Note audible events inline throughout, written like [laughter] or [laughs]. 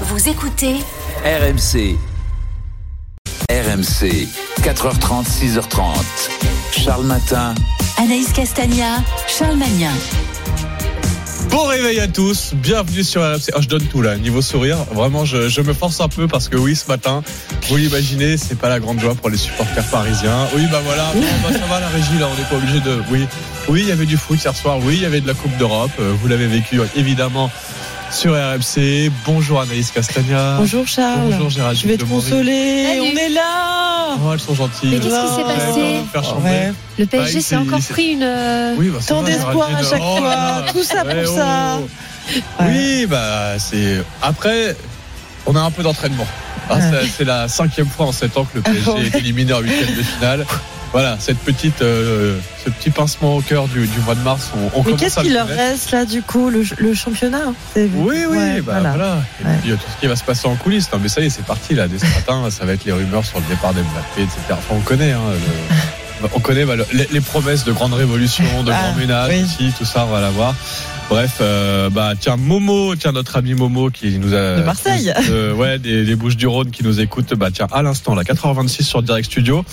Vous écoutez RMC. RMC, 4h30, 6h30. Charles Matin. Anaïs Castagna, Charles Magnin. Bon réveil à tous, bienvenue sur RMC. Ah, je donne tout là, niveau sourire. Vraiment, je, je me force un peu parce que oui, ce matin, vous l'imaginez, c'est pas la grande joie pour les supporters parisiens. Oui, bah voilà, bon, bah, ça va la régie là, on n'est pas obligé de. Oui, oui, il y avait du foot hier soir. Oui, il y avait de la Coupe d'Europe. Euh, Vous l'avez vécu évidemment sur RMC. Bonjour Anaïs Castagna. Bonjour Charles. Bonjour Gérald. Je vais te consoler. Salut. On est là. Oh, elles sont gentilles. Mais qu'est-ce qui s'est passé. Ouais. Le Bah, PSG il s'est encore pris une. euh, Oui, bah, ça Tant d'espoir à chaque Oh fois. Tout ça Ouais, pour ça. oh. Oui, bah c'est après on a un peu d'entraînement. Ah, Ouais. c'est- la cinquième fois en sept ans que le PSG Ouais. est éliminé en huitième de finale. [laughs] Voilà, cette petite, euh, ce petit pincement au cœur du, du mois de mars, on, on Mais qu'est-ce qu'il leur reste là du coup le, le championnat hein, Oui, oui, Ouais, bah voilà. Et Ouais. puis euh, tout ce qui va se passer en coulisses. Non, mais ça y est, c'est parti là. Dès ce matin, [laughs] ça va être les rumeurs sur le départ d'Mbappé, etc. Enfin, on connaît. Hein, le- [laughs] on connaît bah, le- les, les promesses de grandes révolutions, de Ah, grands ménages oui. aussi, tout ça, on va la voir. Bref, euh, bah tiens Momo, tiens notre ami Momo qui nous a De Marseille. [laughs] euh, ouais, des, des Bouches du Rhône qui nous écoutent. Bah tiens, à l'instant, là, 4h26 sur Direct Studio.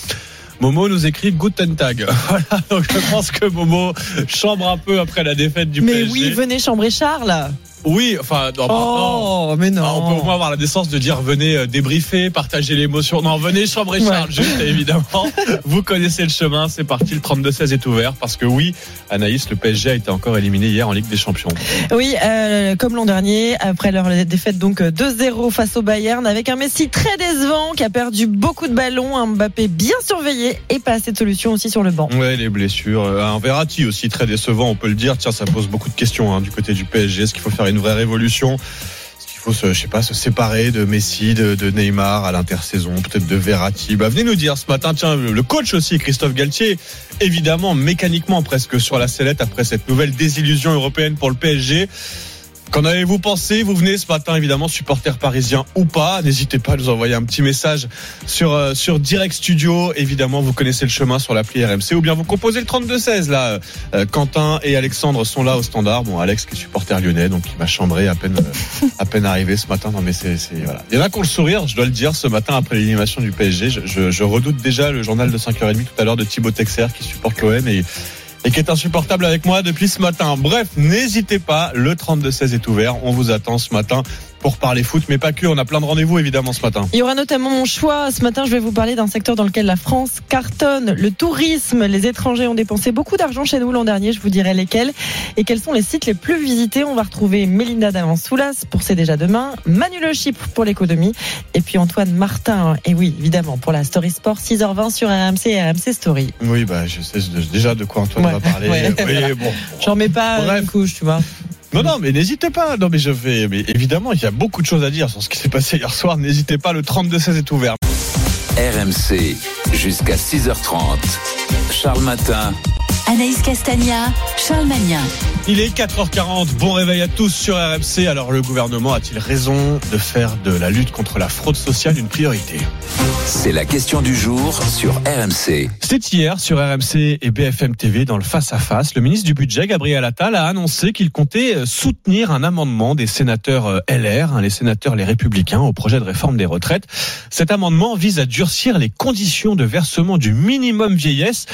Momo nous écrit Guten Tag. [laughs] Voilà, donc je pense que Momo chambre un peu après la défaite du Mais PSG. oui, venez chambrer Charles. Oui, enfin, non, non. Oh, mais non. Ah, on peut au moins avoir la décence de dire venez euh, débriefer, partager l'émotion. Non, venez chambrer Ouais. Charles, juste [laughs] évidemment. Vous connaissez le chemin, c'est parti. Le 32-16 est ouvert parce que oui, Anaïs, le PSG a été encore éliminé hier en Ligue des Champions. Oui, euh, comme l'an dernier, après leur défaite donc 2-0 face au Bayern, avec un Messi très décevant qui a perdu beaucoup de ballons, un Mbappé bien surveillé et pas assez de solutions aussi sur le banc. Ouais, les blessures. Euh, Un Verratti aussi très décevant, on peut le dire. Tiens, ça pose beaucoup de questions hein, du côté du PSG. Est-ce qu'il faut faire une vraie révolution faut se, je sais pas, se séparer de Messi, de, Neymar à l'intersaison, peut-être de Verratti bah, Venez nous dire ce matin, tiens, le coach aussi, Christophe Galtier, évidemment, mécaniquement presque sur la sellette après cette nouvelle désillusion européenne pour le PSG. Qu'en avez-vous pensé Vous venez ce matin, évidemment, supporter parisien ou pas. N'hésitez pas à nous envoyer un petit message sur, euh, sur Direct Studio. Évidemment, vous connaissez le chemin sur l'appli RMC ou bien vous composez le 32-16. Là, Euh, Quentin et Alexandre sont là au standard. Bon, Alex qui est supporter lyonnais, donc il m'a chambré à peine, euh, à peine arrivé ce matin. Non, mais c'est, c'est, voilà. Il y en a qui ont le sourire, je dois le dire, ce matin après l'élimination du PSG. Je, je, je redoute déjà le journal de 5h30 tout à l'heure de Thibaut Texer qui supporte l'OM et et qui est insupportable avec moi depuis ce matin. Bref, n'hésitez pas, le 32-16 est ouvert. On vous attend ce matin pour parler foot, mais pas que. On a plein de rendez-vous évidemment ce matin. Il y aura notamment mon choix. Ce matin, je vais vous parler d'un secteur dans lequel la France cartonne, le tourisme. Les étrangers ont dépensé beaucoup d'argent chez nous l'an dernier. Je vous dirai lesquels et quels sont les sites les plus visités? On va retrouver Mélinda Davant-Soulas pour C'est déjà demain, Manu Le Chypre pour l'économie et puis Antoine Martin. Et oui, évidemment, pour la Story Sport, 6h20 sur RMC et RMC Story. Oui, bah je sais déjà de quoi Antoine Ouais. va parler. Ouais, Oui, [laughs] bon. J'en mets pas Bref. une couche, tu vois. Non, non, mais n'hésitez pas. Non, mais je vais. Mais évidemment, il y a beaucoup de choses à dire sur ce qui s'est passé hier soir. N'hésitez pas. Le 32-16 est ouvert. RMC, jusqu'à 6h30. Charles Matin. Anaïs Castagna, Charles Magnin. Il est 4h40. Bon réveil à tous sur RMC. Alors, le gouvernement a-t-il raison de faire de la lutte contre la fraude sociale une priorité? C'est la question du jour sur RMC. C'était hier sur RMC et BFM TV dans le face-à-face. Le ministre du Budget, Gabriel Attal, a annoncé qu'il comptait euh, soutenir un amendement des sénateurs euh, LR, hein, les sénateurs les républicains, au projet de réforme des retraites. Cet amendement vise à durcir les conditions de versement du minimum vieillesse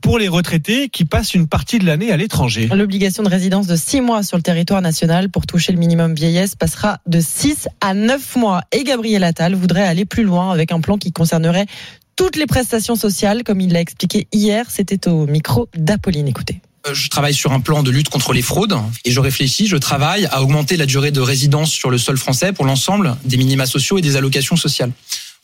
pour les retraités qui passent une partie de l'année à l'étranger. L'obligation de résidence de 6 mois sur le territoire national pour toucher le minimum vieillesse passera de 6 à 9 mois. Et Gabriel Attal voudrait aller plus loin avec un plan qui concernerait toutes les prestations sociales, comme il l'a expliqué hier. C'était au micro d'Apolline. Écoutez. Euh, Je travaille sur un plan de lutte contre les fraudes et je réfléchis, je travaille à augmenter la durée de résidence sur le sol français pour l'ensemble des minima sociaux et des allocations sociales.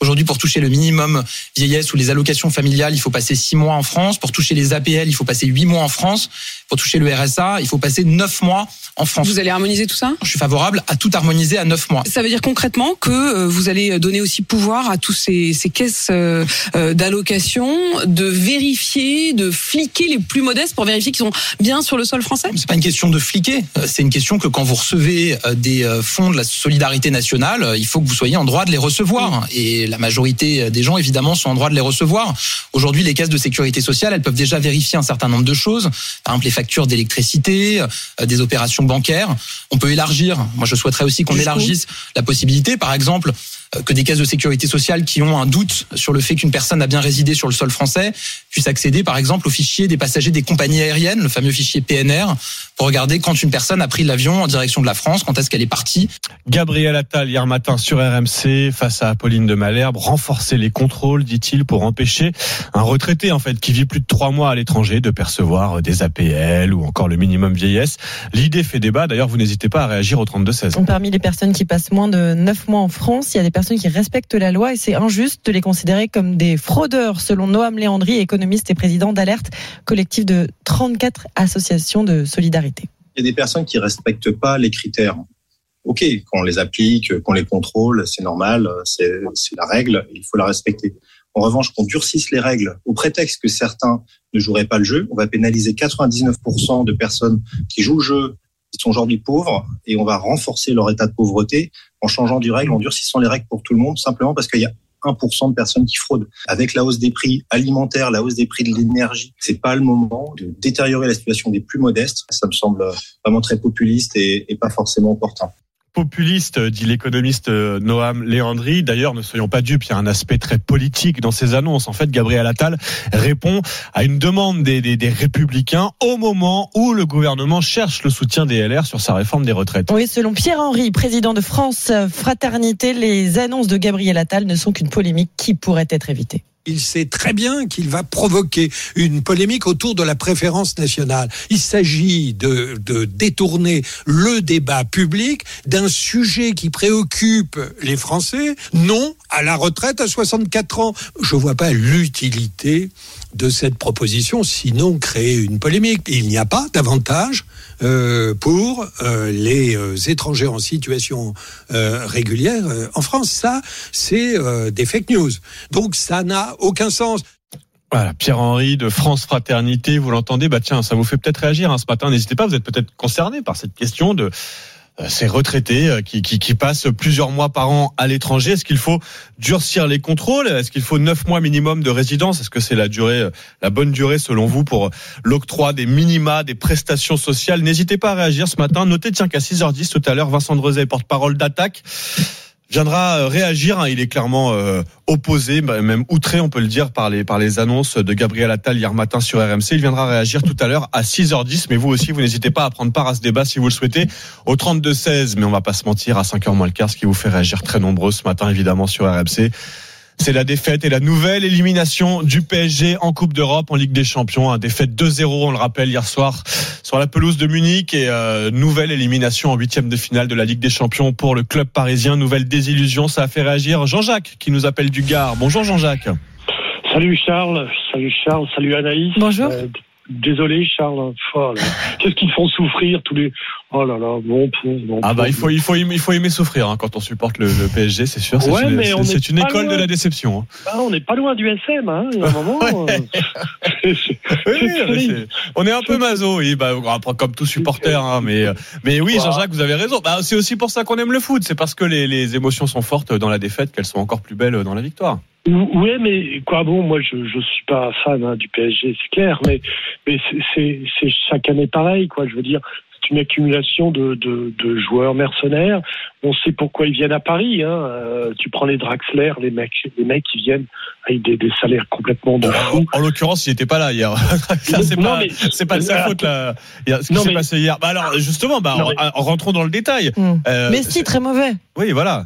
Aujourd'hui, pour toucher le minimum vieillesse ou les allocations familiales, il faut passer six mois en France. Pour toucher les APL, il faut passer huit mois en France. Pour toucher le RSA, il faut passer neuf mois en France. Vous allez harmoniser tout ça? Je suis favorable à tout harmoniser à neuf mois. Ça veut dire concrètement que euh, vous allez donner aussi pouvoir à tous ces, ces caisses euh, euh, d'allocation de vérifier, de fliquer les plus modestes pour vérifier qu'ils sont bien sur le sol français? C'est pas une question de fliquer, c'est une question que quand vous recevez des fonds de la solidarité nationale, il faut que vous soyez en droit de les recevoir. Et la majorité des gens, évidemment, sont en droit de les recevoir. Aujourd'hui, les caisses de sécurité sociale, elles peuvent déjà vérifier un certain nombre de choses. Par exemple, les factures d'électricité, euh, des opérations bancaires. On peut élargir. Moi, je souhaiterais aussi qu'on élargisse la possibilité, par exemple, euh, que des caisses de sécurité sociale qui ont un doute sur le fait qu'une personne a bien résidé sur le sol français puissent accéder, par exemple, au fichier des passagers des compagnies aériennes, le fameux fichier PNR, pour regarder quand une personne a pris l'avion en direction de la France, quand est-ce qu'elle est partie. Gabriel Attal, hier matin sur RMC, face à Apolline de Malherbe, renforcer les contrôles, dit-il, pour empêcher un retraité, en fait, qui vit plus de trois mois à l'étranger de percevoir des APL ou encore le minimum vieillesse. L'idée fait débat. D'ailleurs, vous n'hésitez pas à réagir au 32-16. Parmi les personnes qui passent moins de 9 mois en France, il y a des personnes qui respectent la loi et c'est injuste de les considérer comme des fraudeurs, selon Noam Léandry, économiste et président d'Alerte, collectif de 34 associations de solidarité. Il y a des personnes qui respectent pas les critères. Ok, qu'on les applique, qu'on les contrôle, c'est normal, c'est la règle, il faut la respecter. En revanche, qu'on durcisse les règles au prétexte que certains ne joueraient pas le jeu, on va pénaliser 99% de personnes qui jouent le jeu, qui sont aujourd'hui pauvres, et on va renforcer leur état de pauvreté en changeant du règle, en durcissant les règles pour tout le monde, simplement parce qu'il y a 1% de personnes qui fraudent. Avec la hausse des prix alimentaires, la hausse des prix de l'énergie, c'est pas le moment de détériorer la situation des plus modestes. Ça me semble vraiment très populiste et pas forcément opportun populiste, dit l'économiste euh, Noam Léandri. D'ailleurs, ne soyons pas dupes, il y a un aspect très politique dans ces annonces. En fait, Gabriel Attal répond à une demande des, des, des, républicains au moment où le gouvernement cherche le soutien des LR sur sa réforme des retraites. Oui, selon Pierre-Henri, président de France Fraternité, les annonces de Gabriel Attal ne sont qu'une polémique qui pourrait être évitée il sait très bien qu'il va provoquer une polémique autour de la préférence nationale. Il s'agit de, de, détourner le débat public d'un sujet qui préoccupe les Français, non à la retraite à 64 ans. Je vois pas l'utilité de cette proposition, sinon créer une polémique. Il n'y a pas d'avantage euh, pour euh, les euh, étrangers en situation euh, régulière en France. Ça, c'est des fake news. Donc ça n'a aucun sens. Voilà, Pierre-Henri de France Fraternité, vous l'entendez, bah tiens, ça vous fait peut-être réagir hein, ce matin. N'hésitez pas, vous êtes peut-être concerné par cette question de ces retraités euh, qui, qui, passent plusieurs mois par an à l'étranger. Est-ce qu'il faut durcir les contrôles? Est-ce qu'il faut neuf mois minimum de résidence? Est-ce que c'est la durée, la bonne durée selon vous pour l'octroi des minima, des prestations sociales? N'hésitez pas à réagir ce matin. Notez tiens qu'à 6h10 tout à l'heure, Vincent Drezet, porte-parole d'attaque viendra réagir. Il est clairement euh, opposé, même outré, on peut le dire, par les, par les annonces de Gabriel Attal hier matin sur RMC. Il viendra réagir tout à l'heure à 6h10. Mais vous aussi, vous n'hésitez pas à prendre part à ce débat si vous le souhaitez au 32-16. Mais on va pas se mentir, à 5h moins le quart, ce qui vous fait réagir très nombreux ce matin, évidemment, sur RMC. C'est la défaite et la nouvelle élimination du PSG en Coupe d'Europe, en Ligue des Champions. Un défaite 2-0, on le rappelle, hier soir sur la pelouse de Munich. Et euh, nouvelle élimination en huitième de finale de la Ligue des Champions pour le club parisien. Nouvelle désillusion, ça a fait réagir Jean-Jacques qui nous appelle du Gard. Bonjour Jean-Jacques. Salut Charles, salut Charles, salut Anaïs. Bonjour. Euh, désolé Charles, oh qu'est-ce qu'ils font souffrir tous les Oh là là, bon, bon Ah bah il faut il faut il faut aimer souffrir hein, quand on supporte le, le PSG, c'est sûr. C'est Ouais, une, mais c'est- on c'est est une pas école loin. de la déception. hein. Ah, on n'est pas loin du SM, hein, il y a un [laughs] moment. Ouais. euh, [laughs] Oui, on est un peu maso, oui, bah, comme tout supporter, hein, mais mais oui. Jean-Jacques, vous avez raison. Bah, c'est aussi pour ça qu'on aime le foot, c'est parce que les, les émotions sont fortes dans la défaite qu'elles sont encore plus belles dans la victoire. Ouais, mais quoi, bon, moi je je suis pas fan hein, du PSG, c'est clair, mais mais c'est- c'est c'est chaque année pareil, quoi. Je veux dire, c'est une accumulation de, de de joueurs mercenaires. On sait pourquoi ils viennent à Paris. Hein. Euh, tu prends les Draxler, les mecs, les mecs qui viennent avec des, des salaires complètement de fou. En l'occurrence, il n'était pas là hier. [laughs] Ça, c'est pas, mais- c'est pas de sa faute là. Il y a- Ce qui Non, s'est mais- passé hier. Bah alors, justement, bah, Non, en- mais- en rentrons dans le détail. Hmm. Euh, Messi, très mauvais. Oui, voilà.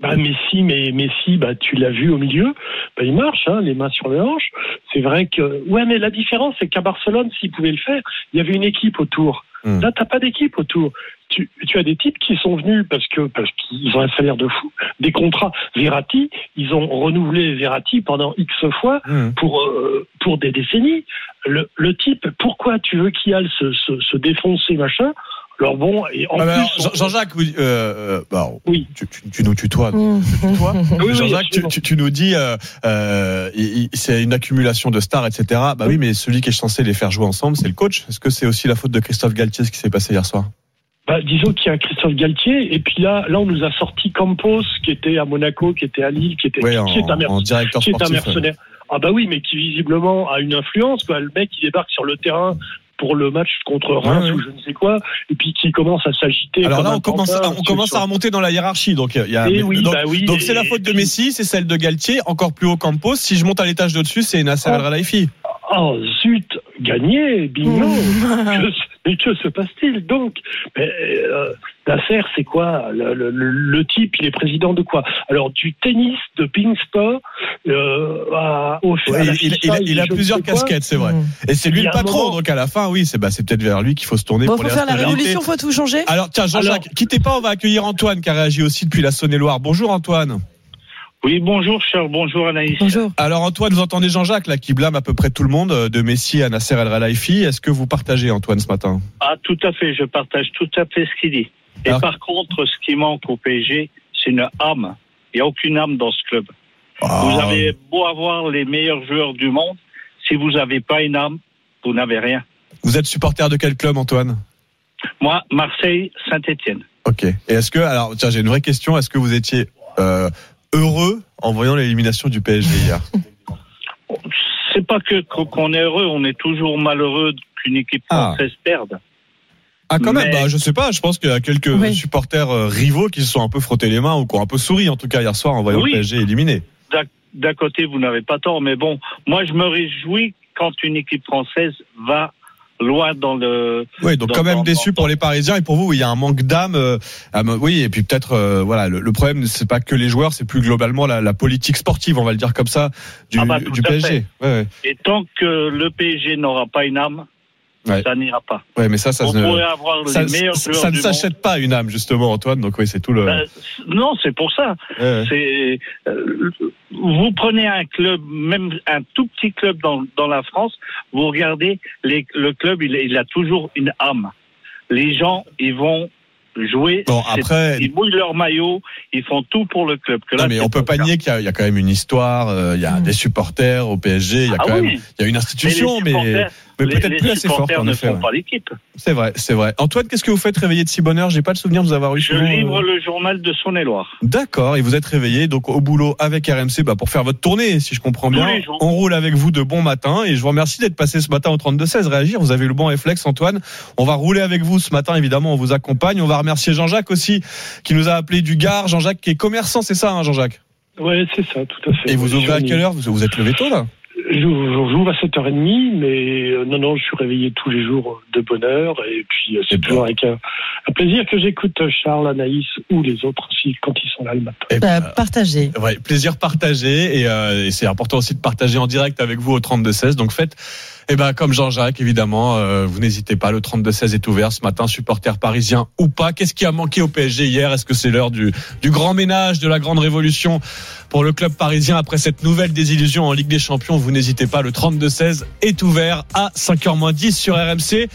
Bah, Messi, mais Messi, bah, tu l'as vu au milieu, bah, il marche, hein, les mains sur les hanches. C'est vrai que, ouais, mais la différence, c'est qu'à Barcelone, s'il pouvait le faire, il y avait une équipe autour. Hmm. Là, t'as pas d'équipe autour. Tu, tu as des types qui sont venus parce que parce qu'ils ont un salaire de fou, des contrats. Verratti, ils ont renouvelé Verratti pendant X fois Mmh. pour euh, pour des décennies. Le, le type, pourquoi tu veux qu'il aille se, se, se défoncer machin? Alors bon, et en Ah, bah, plus, Jean- Jean-Jacques, euh, euh, bah, Oui. tu, tu- tu nous tutoies. Mmh. [laughs] Oui, oui, Jean-Jacques, tu, absolument. tu- tu nous dis, euh, euh, c'est une accumulation de stars, etc. Bah oui, mais celui qui est censé les faire jouer ensemble, c'est le coach. Est-ce que c'est aussi la faute de Christophe Galtier ce qui s'est passé hier soir? Bah, disons qu'il y a un Christophe Galtier, et puis là, là, on nous a sorti Campos, qui était à Monaco, qui était à Lille, qui était, en, qui est un, mer- en directeur qui est un ouais. mercenaire. Ah bah oui, mais qui visiblement a une influence. Quoi. Le mec, il débarque sur le terrain pour le match contre Reims Ouais, ouais. ou je ne sais quoi, et puis qui commence à s'agiter. Alors là, on commence, à, pantin on commence sur- à remonter dans la hiérarchie. Donc, il y a, Eh oui, donc, bah oui, donc c'est la faute de Messi, c'est celle de Galtier, encore plus haut Campos. Si je monte à l'étage de-dessus, c'est Nasser Oh. El Oh zut, gagné, bingo. [laughs] Que- mais que se passe-t-il donc? Mais, euh, Nasser, c'est quoi? Le, le- le- le type, il est président de quoi? Alors du tennis, de ping-pong, euh, à- au Ouais, la il, il- FIFA, il a, il a plusieurs casquettes, c'est vrai. Et c'est lui le patron, moment- donc à la fin, oui, c'est bah, c'est peut-être vers lui qu'il faut se tourner Bon, pour faut les faire la révolution, faut tout changer. Alors tiens, Jean-Jacques, Alors- quittez pas, on va accueillir Antoine qui a réagi aussi depuis la Saône-et-Loire. Bonjour Antoine. Oui, bonjour Charles, bonjour Anaïs. Bonjour. Alors Antoine, vous entendez Jean-Jacques là qui blâme à peu près tout le monde euh, de Messi à Nasser El Khelaifi. Est-ce que vous partagez Antoine ce matin? Ah, tout à fait, je partage tout à fait ce qu'il dit. Et Alors- par contre, ce qui manque au PSG, c'est une âme. Il n'y a aucune âme dans ce club. Vous Ah, avez beau avoir les meilleurs joueurs du monde, si vous n'avez pas une âme, vous n'avez rien. Vous êtes supporter de quel club Antoine? Moi, Marseille, Saint-Étienne. Ok. Et est-ce que, alors, tiens, j'ai une vraie question. Est-ce que vous étiez euh, heureux en voyant l'élimination du PSG hier C'est pas que qu'on est heureux, on est toujours malheureux qu'une équipe Ah. française perde. Ah, quand même. Bah, je sais pas. Je pense qu'il y a quelques Oui. supporters euh, rivaux qui se sont un peu frottés les mains ou qui ont un peu souri en tout cas hier soir en voyant Oui. le PSG éliminé. D'un côté, vous n'avez pas tort, mais bon, moi, je me réjouis quand une équipe française va loin dans le. Oui, donc Dans- quand même dans- déçu dans- pour les Parisiens et pour vous, il y a un manque d'âme. euh, oui, et puis peut-être, euh, voilà, le, le problème, c'est pas que les joueurs, c'est plus globalement la, la politique sportive, on va le dire comme ça, du, Ah bah, du PSG. Ouais, ouais. Et tant que le PSG n'aura pas une âme, Ouais. ça n'ira pas. Ouais, mais ça, ça on ne, pourrait avoir ça, les meilleurs ça- ça ne s'achète pas une âme justement, Antoine. Donc oui, c'est tout le. Ben, non, c'est pour ça. Ouais, ouais. C'est euh, vous prenez un club, même un tout petit club dans, dans la France, vous regardez les, le club, il, il a toujours une âme. Les gens, ils vont jouer. Bon, après, ils mouillent leur maillot, ils font tout pour le club. Que non, là, mais on peut pas nier qu'il y, a- il y a quand même une histoire. euh, Il y a Mm. des supporters au PSG. Il y a Ah quand oui. même, il y a une institution, mais, mais peut-être plus assez supporters en ne effet. font ouais. pas l'équipe. C'est vrai, c'est vrai. Antoine, qu'est-ce que vous faites réveiller de si bonne heure? J'ai pas le souvenir de vous avoir eu. Je euh, livre le journal de Saône-et-Loire. D'accord, et vous êtes réveillé donc au boulot avec RMC bah, pour faire votre tournée, si je comprends bien. On roule avec vous de bon matin et je vous remercie d'être passé ce matin au 32-16 réagir. Vous avez eu le bon réflexe, Antoine. On va rouler avec vous ce matin, évidemment, on vous accompagne. On va remercier Jean-Jacques aussi, qui nous a appelé du Gard. Jean-Jacques qui est commerçant, c'est ça, hein, Jean-Jacques? Ouais, c'est ça, tout à fait. Et vous ouvrez à quelle heure? Vous, vous êtes levé tôt là? J'ouvre j'ouvre à 7h30, mais euh, non, non, je suis réveillé tous les jours de bonne heure. Et puis, euh, Et c'est toujours avec un, un plaisir que j'écoute euh, Charles, Anaïs ou les autres aussi quand ils sont là le matin. Eh Bah, ben, partagez. Ouais, plaisir partagé et, euh, et c'est important aussi de partager en direct avec vous au 32-16. Donc faites, eh ben comme Jean-Jacques évidemment, euh, vous n'hésitez pas. Le 32-16 est ouvert ce matin, supporter parisien ou pas. Qu'est-ce qui a manqué au PSG hier? Est-ce que c'est l'heure du, du grand ménage, de la grande révolution pour le club parisien après cette nouvelle désillusion en Ligue des Champions? Vous n'hésitez pas. Le 32-16 est ouvert à 5h10 sur RMC.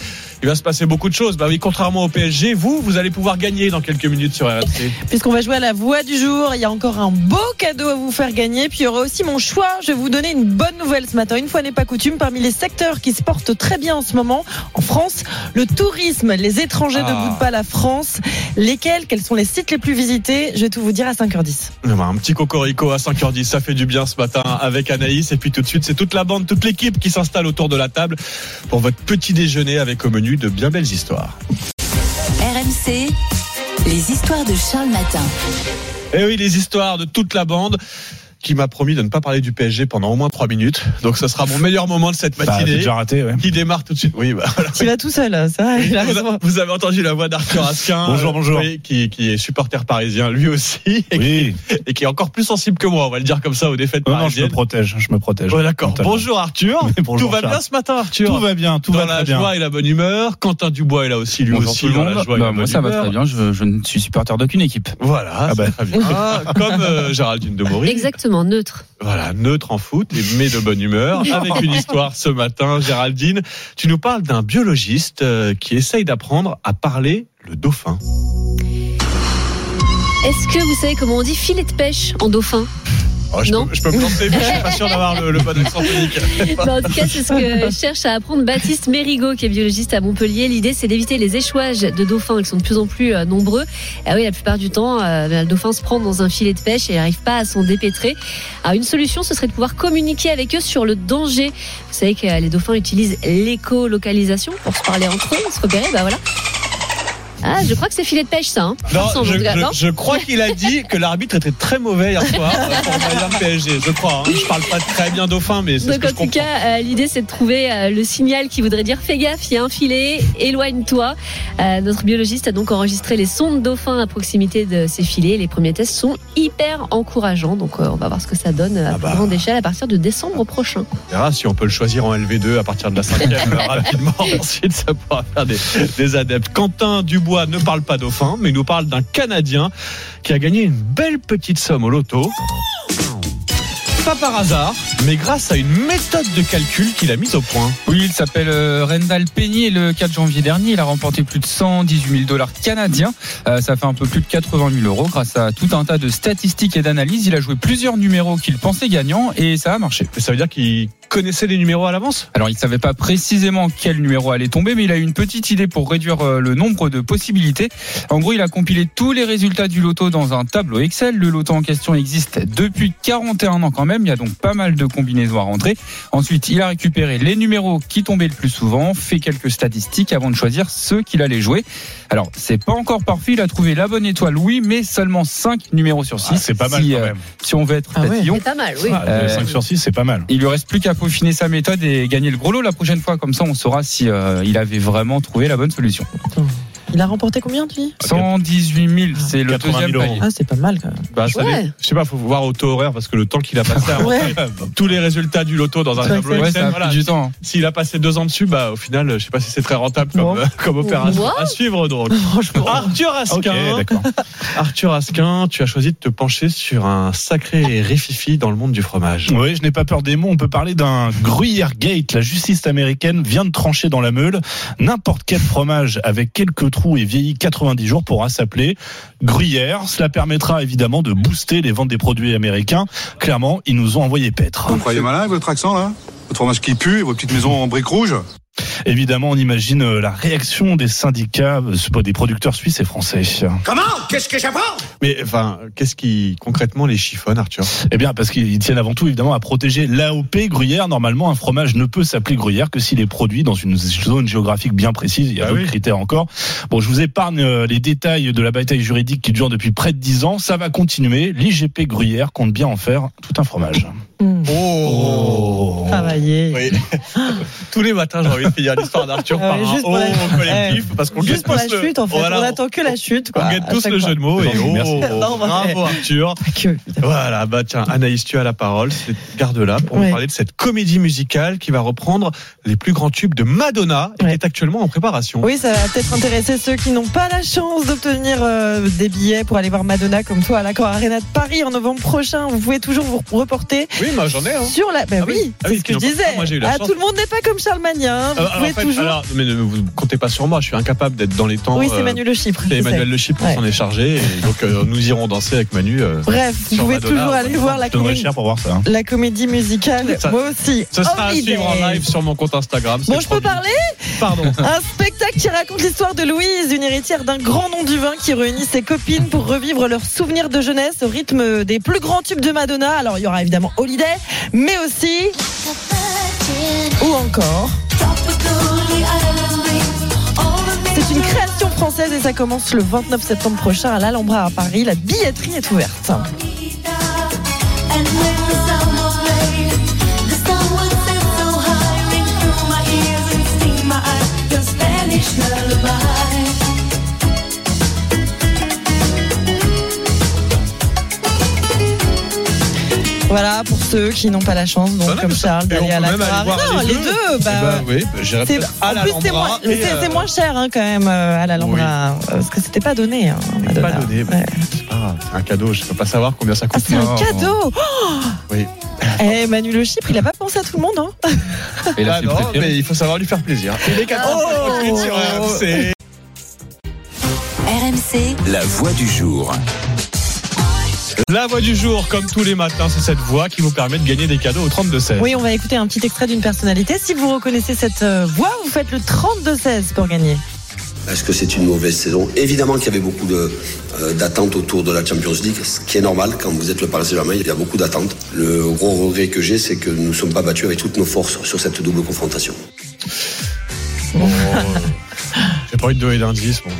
Il va se passer beaucoup de choses. Bah oui, contrairement au PSG, vous, vous allez pouvoir gagner dans quelques minutes sur RMC. Puisqu'on va jouer à la voix du jour, il y a encore un beau cadeau à vous faire gagner. Puis il y aura aussi mon choix. Je vais vous donner une bonne nouvelle ce matin. Une fois n'est pas coutume, parmi les secteurs qui se portent très bien en ce moment en France, le tourisme. Les étrangers Ah. ne goûtent pas la France. Lesquels? Quels sont les sites les plus visités? Je vais tout vous dire à 5h10. Eh ben, Un petit cocorico à 5h10, ça fait du bien ce matin avec Anaïs. Et puis tout de suite, c'est toute la bande, toute l'équipe qui s'installe autour de la table pour votre petit déjeuner avec au menu de bien belles histoires. RMC, les histoires de Charles Matin. Et Eh oui, les histoires de toute la bande qui m'a promis de ne pas parler du PSG pendant au moins 3 minutes. Donc ce sera mon meilleur moment de cette matinée. raté, ouais. qui démarre tout de suite. Oui, bah, voilà. Tu vas tout seul, hein, ça il a Vous, raison. a- vous avez entendu la voix d'Arthur Asquin. [laughs] Bonjour, euh, bonjour. oui, qui, qui est supporter parisien lui aussi. [laughs] Et, Oui. qui, et qui est encore plus sensible que moi, on va le dire comme ça, aux défaites Non, non, je me parisiennes. protège, je me protège. Ouais, D'accord. Bonjour Arthur. Bonjour, tout va Charles. bien ce matin, Arthur Tout va bien, tout dans va la très bien. joie et la bonne humeur. Quentin Dubois est là aussi, lui Bonjour aussi, dans la joie et Bah, la moi bonne ça va très bien, je, je ne suis supporter d'aucune équipe. Voilà, Ah bah. très bien. [laughs] Ah, comme euh, Géraldine de Maurice. Exactement, neutre. Voilà, neutre en foot, mais de bonne humeur. [laughs] Avec une histoire ce matin, Géraldine, tu nous parles d'un biologiste euh, qui essaye d'apprendre à parler le dauphin. Est-ce que vous savez comment on dit filet de pêche en dauphin? Oh, je, Non. peux, je peux me lancer, mais je suis pas sûr d'avoir le, le bon accent [laughs] en tout cas, c'est ce que [laughs] cherche à apprendre Baptiste Mérigot, qui est biologiste à Montpellier. L'idée, c'est d'éviter les échouages de dauphins qui sont de plus en plus euh, nombreux. Ah oui, la plupart du temps, euh, le dauphin se prend dans un filet de pêche et n'arrive pas à s'en dépêtrer. Alors, une solution, ce serait de pouvoir communiquer avec eux sur le danger. Vous savez que euh, les dauphins utilisent l'écolocalisation pour se parler entre eux, se repérer. Bah voilà. Ah, je crois que c'est filet de pêche, ça. Hein. Non, je, crois qu'il a dit que l'arbitre était très mauvais hier soir euh, pour Bayern PSG. Je crois. Hein. Je parle pas très bien dauphin, mais c'est ce Donc que en je tout cas, euh, l'idée c'est de trouver euh, le signal qui voudrait dire fais gaffe, il y a un filet, éloigne-toi. Euh, notre biologiste a donc enregistré les sons de dauphins à proximité de ces filets. Les premiers tests sont hyper encourageants, donc on va voir ce que ça donne à Ah bah. grande échelle à partir de décembre prochain. On verra si on peut le choisir en LV2 à partir de la cinquième [laughs] rapidement. Ensuite, ça pourra faire des, des adeptes. Quentin Dubois ne parle pas dauphin, mais nous parle d'un Canadien qui a gagné une belle petite somme au loto. Pas par hasard, mais grâce à une méthode de calcul qu'il a mise au point. Oui, il s'appelle euh, Rendal Penny et le 4 janvier dernier, il a remporté plus de 118 000 dollars canadiens. Euh, ça fait un peu plus de 80 000 euros grâce à tout un tas de statistiques et d'analyses. Il a joué plusieurs numéros qu'il pensait gagnants et ça a marché. Ça veut dire qu'il connaissait les numéros à l'avance Alors, il savait pas précisément quel numéro allait tomber, mais il a eu une petite idée pour réduire euh, le nombre de possibilités. En gros, il a compilé tous les résultats du loto dans un tableau Excel. Le loto en question existe depuis 41 ans quand même. Il y a donc pas mal de combinaisons à rentrer. Ensuite, il a récupéré les numéros qui tombaient le plus souvent, fait quelques statistiques avant de choisir ceux qu'il allait jouer. Alors, c'est pas encore parfait. Il a trouvé la bonne étoile, oui, mais seulement 5 numéros sur 6. Ah, c'est pas mal si, quand euh, même. si on veut être Ah ouais. tatillon. C'est pas mal, oui. Ah, Euh, 5 sur 6, c'est pas mal. Il lui reste plus qu'à peaufiner sa méthode et gagner le gros lot la prochaine fois. Comme ça, on saura si euh, il avait vraiment trouvé la bonne solution. Il a remporté combien, tu dis 118 000, c'est le 80 000 deuxième euros. palier. Ah, c'est pas mal quand même. Bah, ça Ouais. dé- Je sais pas, faut voir au taux horaire parce que le temps qu'il a passé à [laughs] Ouais. tous les résultats du loto dans un Ouais, tableau Ouais, Excel, ça a voilà. pris du temps. S'il a passé deux ans dessus, bah au final, je sais pas si c'est très rentable comme, euh, [laughs] comme opération Moi à suivre donc. [laughs] Franchement. Arthur Asquin. Arthur Asquin, tu as choisi de te pencher sur un sacré rififi dans le monde du fromage. Oui, je n'ai pas peur des mots. On peut parler d'un gruyère gate. La justice américaine vient de trancher dans la meule. N'importe quel fromage avec quelques trous et vieilli 90 jours pourra s'appeler gruyère. Cela permettra évidemment de booster les ventes des produits américains. Clairement, ils nous ont envoyé paître. Vous croyez malin avec votre accent là? Votre fromage qui pue, et vos petites maisons en briques rouges? Évidemment, on imagine euh, la réaction des syndicats, euh, des producteurs suisses et français. Comment? Qu'est-ce que j'apprends? Mais enfin, qu'est-ce qui concrètement les chiffonne, Arthur? Eh bien, parce qu'ils tiennent avant tout évidemment à protéger l'AOP gruyère. Normalement, un fromage ne peut s'appeler gruyère que s'il est produit dans une zone géographique bien précise. Il y a Ah d'autres oui. critères encore. Bon, je vous épargne euh, les détails de la bataille juridique qui dure depuis près de 10 ans. Ça va continuer. L'IGP gruyère compte bien en faire tout un fromage. Mmh. Oh, Travailler. Oui. [laughs] Tous les matins, j'ai envie de finir l'histoire d'Arthur Ah par un juste oh la- collectif, parce qu'on Juste pour la le- chute, en fait. Voilà, on attend que la chute. Quoi, on à tous le fois. jeu de mots et oh, Merci. Non, bravo [laughs] Arthur. Que. Voilà, bah tiens, Anaïs, tu as la parole. Garde-la pour Ouais. nous parler de cette comédie musicale qui va reprendre les plus grands tubes de Madonna et qui est actuellement en préparation. Oui, ça va peut-être intéresser ceux qui n'ont pas la chance d'obtenir euh, des billets pour aller voir Madonna comme toi à l'Accor Arena de Paris en novembre prochain. Vous pouvez toujours vous reporter Oui, moi j'en ai. Hein. sur la. Ben Ah oui. oui, Ah c'est oui, ce que je disais. Ah, moi, j'ai eu la Ah, chance. tout le monde n'est pas comme Charles Magnin. Vous Euh, alors, pouvez en fait, toujours. alors, mais ne vous comptez pas sur moi, je suis incapable d'être dans les temps. oui, c'est euh, Manu Le Chypre. c'est Emmanuel. Le Chypre Ouais. s'en est chargé et donc euh, nous irons danser avec Manu. euh, Bref, vous pouvez Madonna, toujours aller voir la comédie, cher pour voir ça. hein. la comédie musicale. Ça- Moi aussi. Ce sera à suivre en live sur mon compte Instagram. Bon, je peux parler Pardon. [laughs] Un spectacle qui raconte l'histoire de Louise, une héritière d'un grand nom du vin qui réunit ses copines pour revivre leurs souvenirs de jeunesse au rythme des plus grands tubes de Madonna. Alors il y aura évidemment Holiday, mais aussi ou encore. C'est une création française et ça commence le 29 septembre prochain à l'Alhambra à Paris. La billetterie est ouverte. Voilà pour ceux qui n'ont pas la chance, donc Voilà, comme Charles, d'aller à la voir Non, les les deux. deux, bah, Eh ben, oui, bah, c'est- à en plus, c'est moins, euh, moins cher hein, quand même euh, à l'Alhambra, euh, parce que c'était pas donné. Hein, pas donné, Ouais. c'est pas grave, c'est un cadeau. Je peux pas savoir combien ça Ah, coûte. c'est un Non. cadeau Oh Oui. Eh, Manu Le Chypre, il a pas pensé à tout le monde. Hein [laughs] Et là, Ah c'est non, préféré. mais il faut savoir lui faire plaisir. Il est 4h58 sur RMC. RMC, La voix du jour. La voix du jour, comme tous les matins, c'est cette voix qui vous permet de gagner des cadeaux au 32-16. Oui, on va écouter un petit extrait d'une personnalité. Si vous reconnaissez cette euh, voix, vous faites le 32-16 pour gagner. Est-ce que c'est une mauvaise saison? Évidemment qu'il y avait beaucoup de, euh, d'attentes autour de la Champions League, ce qui est normal quand vous êtes le Paris Saint-Germain, il y a beaucoup d'attentes. Le gros regret que j'ai, c'est que nous ne sommes pas battus avec toutes nos forces sur cette double confrontation. Bon, euh, [laughs] J'ai pas envie de donner d'indice. Bon.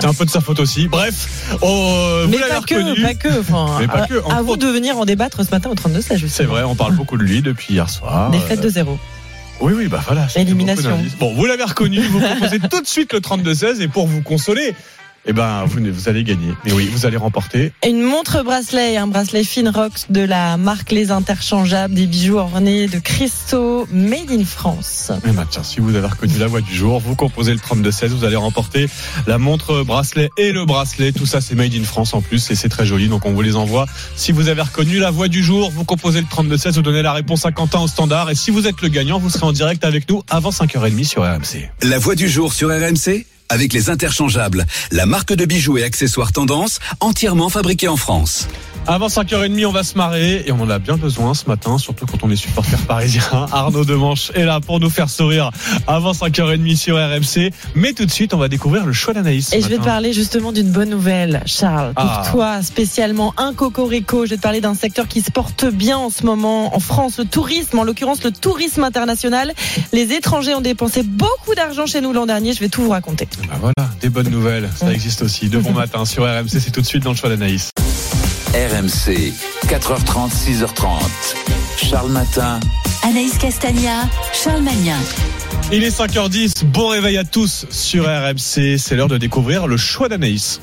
C'est un peu de sa faute aussi. Bref, oh, vous Mais pas que, pas que. Enfin, Mais pas à- que, entre à vous de venir en débattre ce matin au 32-16, je C'est vrai, on parle beaucoup de lui depuis hier soir. Défaite Euh, de zéro. Oui, oui, bah voilà. ça Élimination. Bon, vous l'avez reconnu, vous proposez tout de suite le 32-16 et pour vous consoler, eh ben, vous, vous allez gagner. Mais oui, vous allez remporter. Une montre bracelet, un bracelet Finrox de la marque Les Interchangeables, des bijoux ornés de cristaux made in France. Eh ben, tiens, si vous avez reconnu la voix du jour, vous composez le 32-16, vous allez remporter la montre bracelet et le bracelet. Tout ça, c'est made in France en plus et c'est très joli. Donc, on vous les envoie. Si vous avez reconnu la voix du jour, vous composez le 32-16, vous donnez la réponse à Quentin au standard. Et si vous êtes le gagnant, vous serez en direct avec nous avant 5h30 sur RMC. La voix du jour sur RMC avec les interchangeables, la marque de bijoux et accessoires tendance entièrement fabriquée en France. Avant 5h30, on va se marrer et on en a bien besoin ce matin, surtout quand on est supporter parisien. [laughs] Arnaud Demanche est là pour nous faire sourire avant 5h30 sur RMC. Mais tout de suite, on va découvrir le choix d'Anaïs. Et je vais te parler justement d'une bonne nouvelle, Charles. Pour Ah. toi, spécialement un cocorico. Je vais te parler d'un secteur qui se porte bien en ce moment en France, le tourisme, en l'occurrence le tourisme international. Les étrangers ont dépensé beaucoup d'argent chez nous l'an dernier. Je vais tout vous raconter. Bah voilà, des bonnes nouvelles, ça existe aussi. De bon [laughs] matin sur RMC, c'est tout de suite dans le choix d'Anaïs. RMC, 4h30, 6h30. Charles Matin. Anaïs Castagna, Charles Magnin. Il est 5h10, bon réveil à tous sur RMC. C'est l'heure de découvrir le choix d'Anaïs.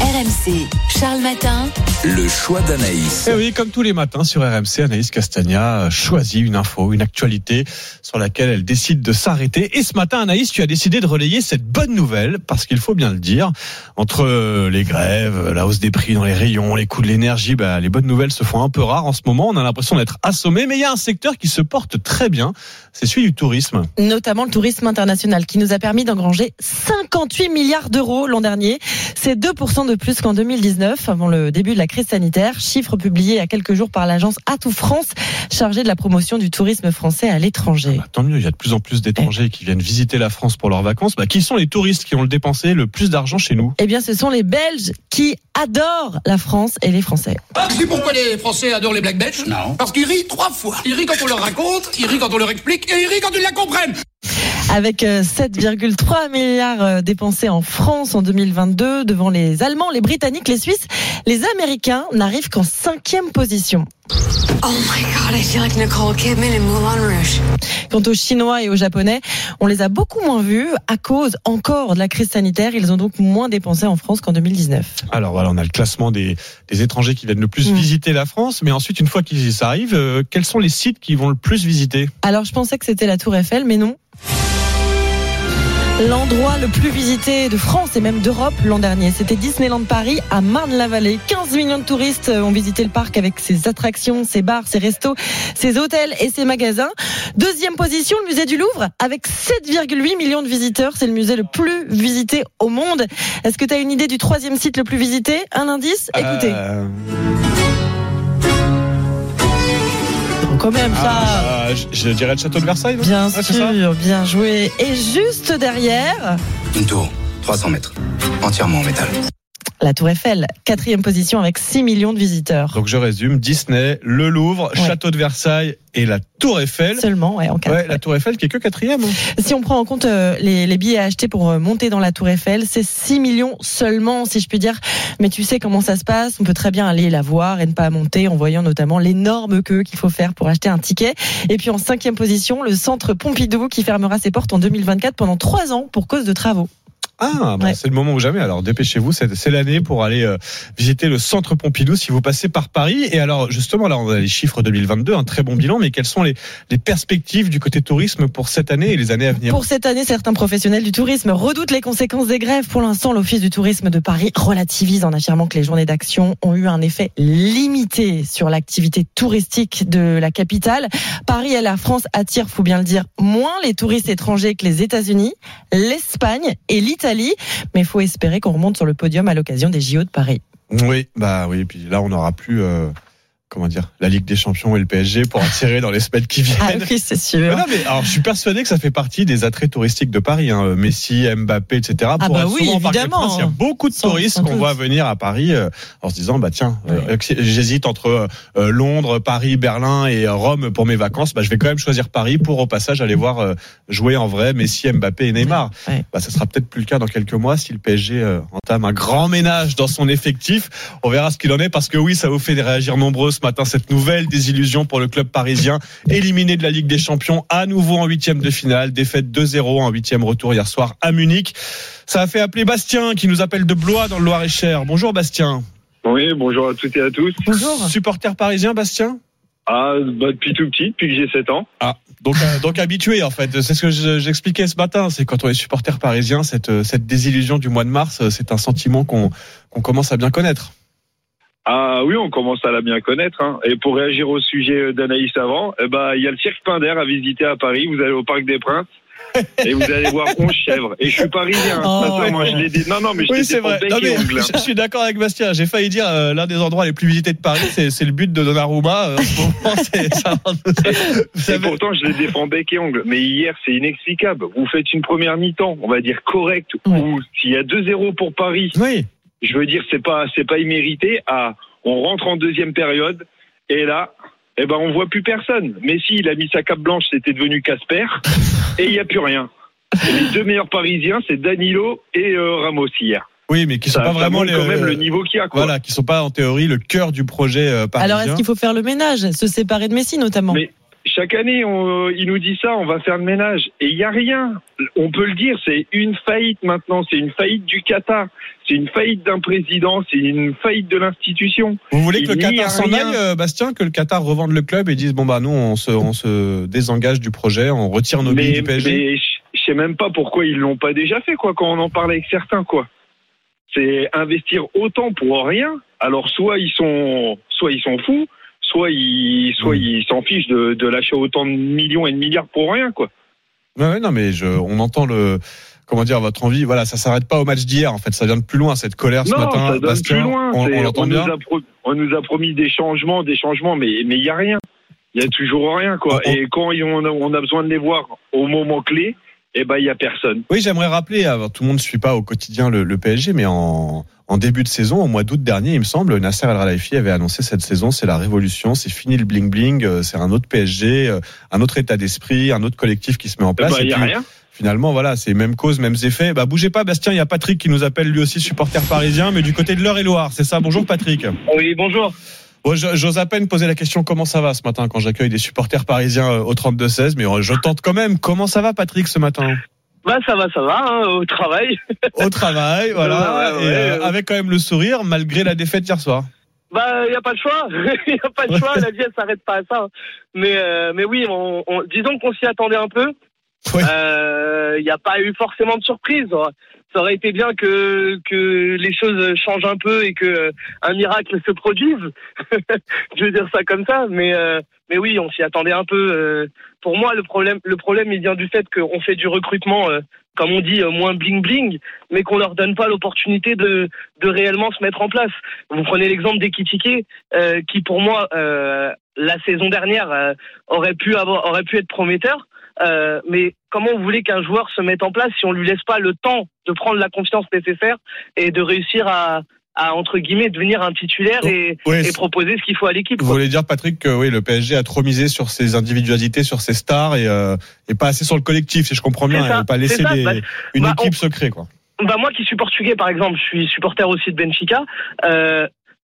RMC, Charles Matin. Le choix d'Anaïs. Et oui, comme tous les matins sur RMC, Anaïs Castagna choisit une info, une actualité sur laquelle elle décide de s'arrêter. Et ce matin, Anaïs, tu as décidé de relayer cette bonne nouvelle, parce qu'il faut bien le dire, entre les grèves, la hausse des prix dans les rayons, les coûts de l'énergie, bah, les bonnes nouvelles se font un peu rares en ce moment. On a l'impression d'être assommé, mais il y a un secteur qui se porte très bien, c'est celui du tourisme. Notamment le tourisme international qui nous a permis d'engranger 58 milliards d'euros l'an dernier. C'est 2% de plus qu'en 2019, avant le début de la crise sanitaire. Chiffre publié il y a quelques jours par l'agence Atout France, chargée de la promotion du tourisme français à l'étranger. Bah, tant mieux, il y a de plus en plus d'étrangers qui viennent visiter la France pour leurs vacances. Bah, qui sont les touristes qui ont le dépensé le plus d'argent chez nous? Eh bien, ce sont les Belges qui adorent la France et les Français. Ah, tu sais pourquoi les Français adorent les Black Belges? Non. Parce qu'ils rient trois fois. Ils rient quand on leur raconte, ils rient quand on leur explique, et ils rient quand ils la comprennent. Avec euh, 7,3 milliards euh, dépensés en France en 2022 devant les Allemands, les Britanniques, les Suisses, les Américains n'arrivent qu'en cinquième position. Oh my god, I feel like Nicole Kidman in Moulin Rouge. Quant aux Chinois et aux Japonais, on les a beaucoup moins vus à cause encore de la crise sanitaire. Ils ont donc moins dépensé en France qu'en 2019. Alors voilà, on a le classement des, des étrangers qui viennent le plus Mm. visiter la France, mais ensuite, une fois qu'ils y arrivent, euh, quels sont les sites qui vont le plus visiter? Alors je pensais que c'était la Tour Eiffel, mais non. L'endroit le plus visité de France et même d'Europe l'an dernier, c'était Disneyland Paris à Marne-la-Vallée. 15 millions de touristes ont visité le parc avec ses attractions, ses bars, ses restos, ses hôtels et ses magasins. Deuxième position, le musée du Louvre avec 7,8 millions de visiteurs. C'est le musée le plus visité au monde. Est-ce que tu as une idée du troisième site le plus visité? Un indice? Écoutez. Euh, Quand même ça. ah, je, je dirais le château de Versailles. non Bien Ah, sûr, bien joué. Et juste derrière, Une tour, 300 mètres, entièrement en métal. La Tour Eiffel, quatrième position avec 6 millions de visiteurs. Donc je résume Disney, le Louvre, Ouais. château de Versailles et la Tour Eiffel. Seulement, ouais, en quatre. Ouais, la Tour Eiffel qui est que quatrième. hein. Si on prend en compte euh, les, les billets à acheter pour euh, monter dans la Tour Eiffel, c'est 6 millions seulement, si je puis dire. Mais tu sais comment ça se passe. On peut très bien aller la voir et ne pas monter en voyant notamment l'énorme queue qu'il faut faire pour acheter un ticket. Et puis en cinquième position, le centre Pompidou qui fermera ses portes en 2024 pendant trois ans pour cause de travaux. Ah, bah, Ouais. c'est le moment ou jamais. Alors dépêchez-vous, c'est c'est l'année pour aller euh, visiter le centre Pompidou si vous passez par Paris. Et alors justement, là on a les chiffres 2022, un très bon bilan, mais quelles sont les, les perspectives du côté tourisme pour cette année et les années à venir? Pour cette année, certains professionnels du tourisme redoutent les conséquences des grèves. Pour l'instant, l'Office du tourisme de Paris relativise en affirmant que les journées d'action ont eu un effet limité sur l'activité touristique de la capitale. Paris et la France attirent, faut bien le dire, moins les touristes étrangers que les États-Unis, l'Espagne et l'Italie. Mais il faut espérer qu'on remonte sur le podium à l'occasion des JO de Paris. Oui, bah oui, puis là on n'aura plus. euh, Comment dire, la Ligue des Champions et le PSG pour attirer dans les semaines qui viennent. Ah oui, c'est sûr. Mais non, mais alors, je suis persuadé que ça fait partie des attraits touristiques de Paris. Hein. Messi, Mbappé, etc. Ah Pour bah être oui, évidemment. Princes, Il y a beaucoup de Sans- touristes qu'on voit venir à Paris euh, en se disant, bah tiens, euh, j'hésite entre euh, Londres, Paris, Berlin et euh, Rome pour mes vacances. Bah, je vais quand même choisir Paris pour au passage aller voir euh, jouer en vrai Messi, Mbappé et Neymar. Ouais. Bah, ça sera peut-être plus le cas dans quelques mois si le PSG euh, entame un grand ménage dans son effectif. On verra ce qu'il en est parce que oui, ça vous fait réagir nombreux ce matin cette nouvelle désillusion pour le club parisien éliminé de la Ligue des Champions à nouveau en huitième de finale, défaite 2-0 en huitième retour hier soir à Munich. Ça a fait appeler Bastien qui nous appelle de Blois dans le Loir-et-Cher. Bonjour Bastien. Oui, bonjour à toutes et à tous. Bonjour. Supporter parisien Bastien? Ah, bah, depuis tout petit, depuis que j'ai 7 ans. Ah, donc, euh, donc habitué en fait. C'est ce que je- j'expliquais ce matin. C'est quand on est supporter parisien, cette, euh, cette désillusion du mois de mars, euh, c'est un sentiment qu'on qu'on commence à bien connaître. Ah oui, on commence à la bien connaître. Hein. Et pour réagir au sujet d'Anaïs avant, eh ben, il y a le cirque Pinder à visiter à Paris. Vous allez au Parc des Princes. [laughs] et vous allez voir 11 chèvres. Et je suis parisien. Oh. Attends, moi, je l'ai dit. Non, non, mais je Oui, c'est vrai. Non, mais hein. [laughs] je, suis d'accord avec Bastien. J'ai failli dire euh, l'un des endroits les plus visités de Paris, c'est le but de Donnarumma. Euh, en ce moment, [laughs] c'est- ça- Et pourtant, je les défends bec et ongle. Mais hier, c'est inexplicable. Vous faites une première mi-temps, on va dire correcte, où s'il y a 2-0 pour Paris, je veux dire, c'est pas, c'est pas immérité. Ah, on rentre en deuxième période, et là, eh ben, on voit plus personne. Messi, il a mis sa cape blanche, c'était devenu Casper, et il y a plus rien. Et les deux meilleurs Parisiens, c'est Danilo et euh, Ramos hier. Oui, mais qui sont Ça- pas ça vraiment les, quand même le niveau qu'il y a, quoi. Voilà, qui sont pas en théorie le cœur du projet euh, parisien. Alors, est-ce qu'il faut faire le ménage, se séparer de Messi notamment? Mais chaque année, on, il nous dit ça, on va faire le ménage. Et il n'y a rien. On peut le dire, c'est une faillite maintenant. C'est une faillite du Qatar. C'est une faillite d'un président. C'est une faillite de l'institution. Vous voulez que Il le Qatar s'en aille, euh, Bastien, que le Qatar revende le club et dise bon bah nous on se, on se désengage du projet, on retire nos billes Mais, du PSG. mais je je sais même pas pourquoi ils l'ont pas déjà fait, quoi, quand on en parle avec certains, quoi. C'est investir autant pour rien. Alors, soit ils sont, soit ils sont fous, soit ils, soit ils s'en fichent de, de lâcher autant de millions et de milliards pour rien, quoi. Ouais, non mais je, on entend le comment dire votre envie. Voilà, ça s'arrête pas au match d'hier. En fait, ça vient de plus loin cette colère ce non, matin. ça donne plus loin. on, nous a pro- on nous a promis des changements, des changements, mais mais il y a rien. Il y a toujours rien, quoi. Et quand il- on a, on a besoin de les voir au moment clé, eh ben il y a personne. Oui, j'aimerais rappeler, alors, tout le monde ne suit pas au quotidien le, le PSG, mais en, en début de saison, au mois d'août dernier, il me semble, Nasser El Khelaifi avait annoncé cette saison, c'est la révolution, c'est fini le bling bling, euh, c'est un autre PSG, euh, un autre état d'esprit, un autre collectif qui se met en place. bah, Et y a puis, rien. Finalement, voilà, c'est même cause, mêmes effets. Bah, bougez pas, Bastien, il y a Patrick qui nous appelle lui aussi supporter parisien, mais du côté de l'Eure-et-Loire, c'est ça? Bonjour Patrick. Oui, bonjour. Bon, J'ose à peine poser la question comment ça va ce matin quand j'accueille des supporters parisiens euh, au 32-16, mais euh, je tente quand même. Comment ça va Patrick ce matin? Bah ça va, ça va, hein, au travail. Au travail, [laughs] voilà, Ouais, ouais, et, euh, ouais. avec quand même le sourire malgré la défaite hier soir. Bah il y a pas de choix, [laughs] il a pas de choix, la vie elle s'arrête pas à ça. Mais euh, mais oui, on, on- disons qu'on s'y attendait un peu. Il n'y a pas eu forcément de surprise. Ça aurait été bien que que les choses changent un peu et que euh, un miracle se produise. [laughs] Je veux dire ça comme ça, mais euh, mais oui, on s'y attendait un peu. euh. Pour moi, le problème le problème il vient du fait qu'on fait du recrutement, euh, comme on dit, moins bling bling, mais qu'on leur donne pas l'opportunité de de réellement se mettre en place. Vous prenez l'exemple des Kitike, qui pour moi la saison dernière aurait pu avoir aurait pu être prometteur. Euh, mais comment vous voulez qu'un joueur se mette en place si on lui laisse pas le temps de prendre la confiance nécessaire et de réussir à, à entre guillemets devenir un titulaire et, proposer ce qu'il faut à l'équipe. Vous voulez dire Patrick que oui, le PSG a trop misé sur ses individualités, sur ses stars et, euh, et pas assez sur le collectif, si je comprends bien, ça, et pas laisser bah, une bah, équipe on- se créer quoi. Bah moi qui suis portugais par exemple, je suis supporter aussi de Benfica. Euh,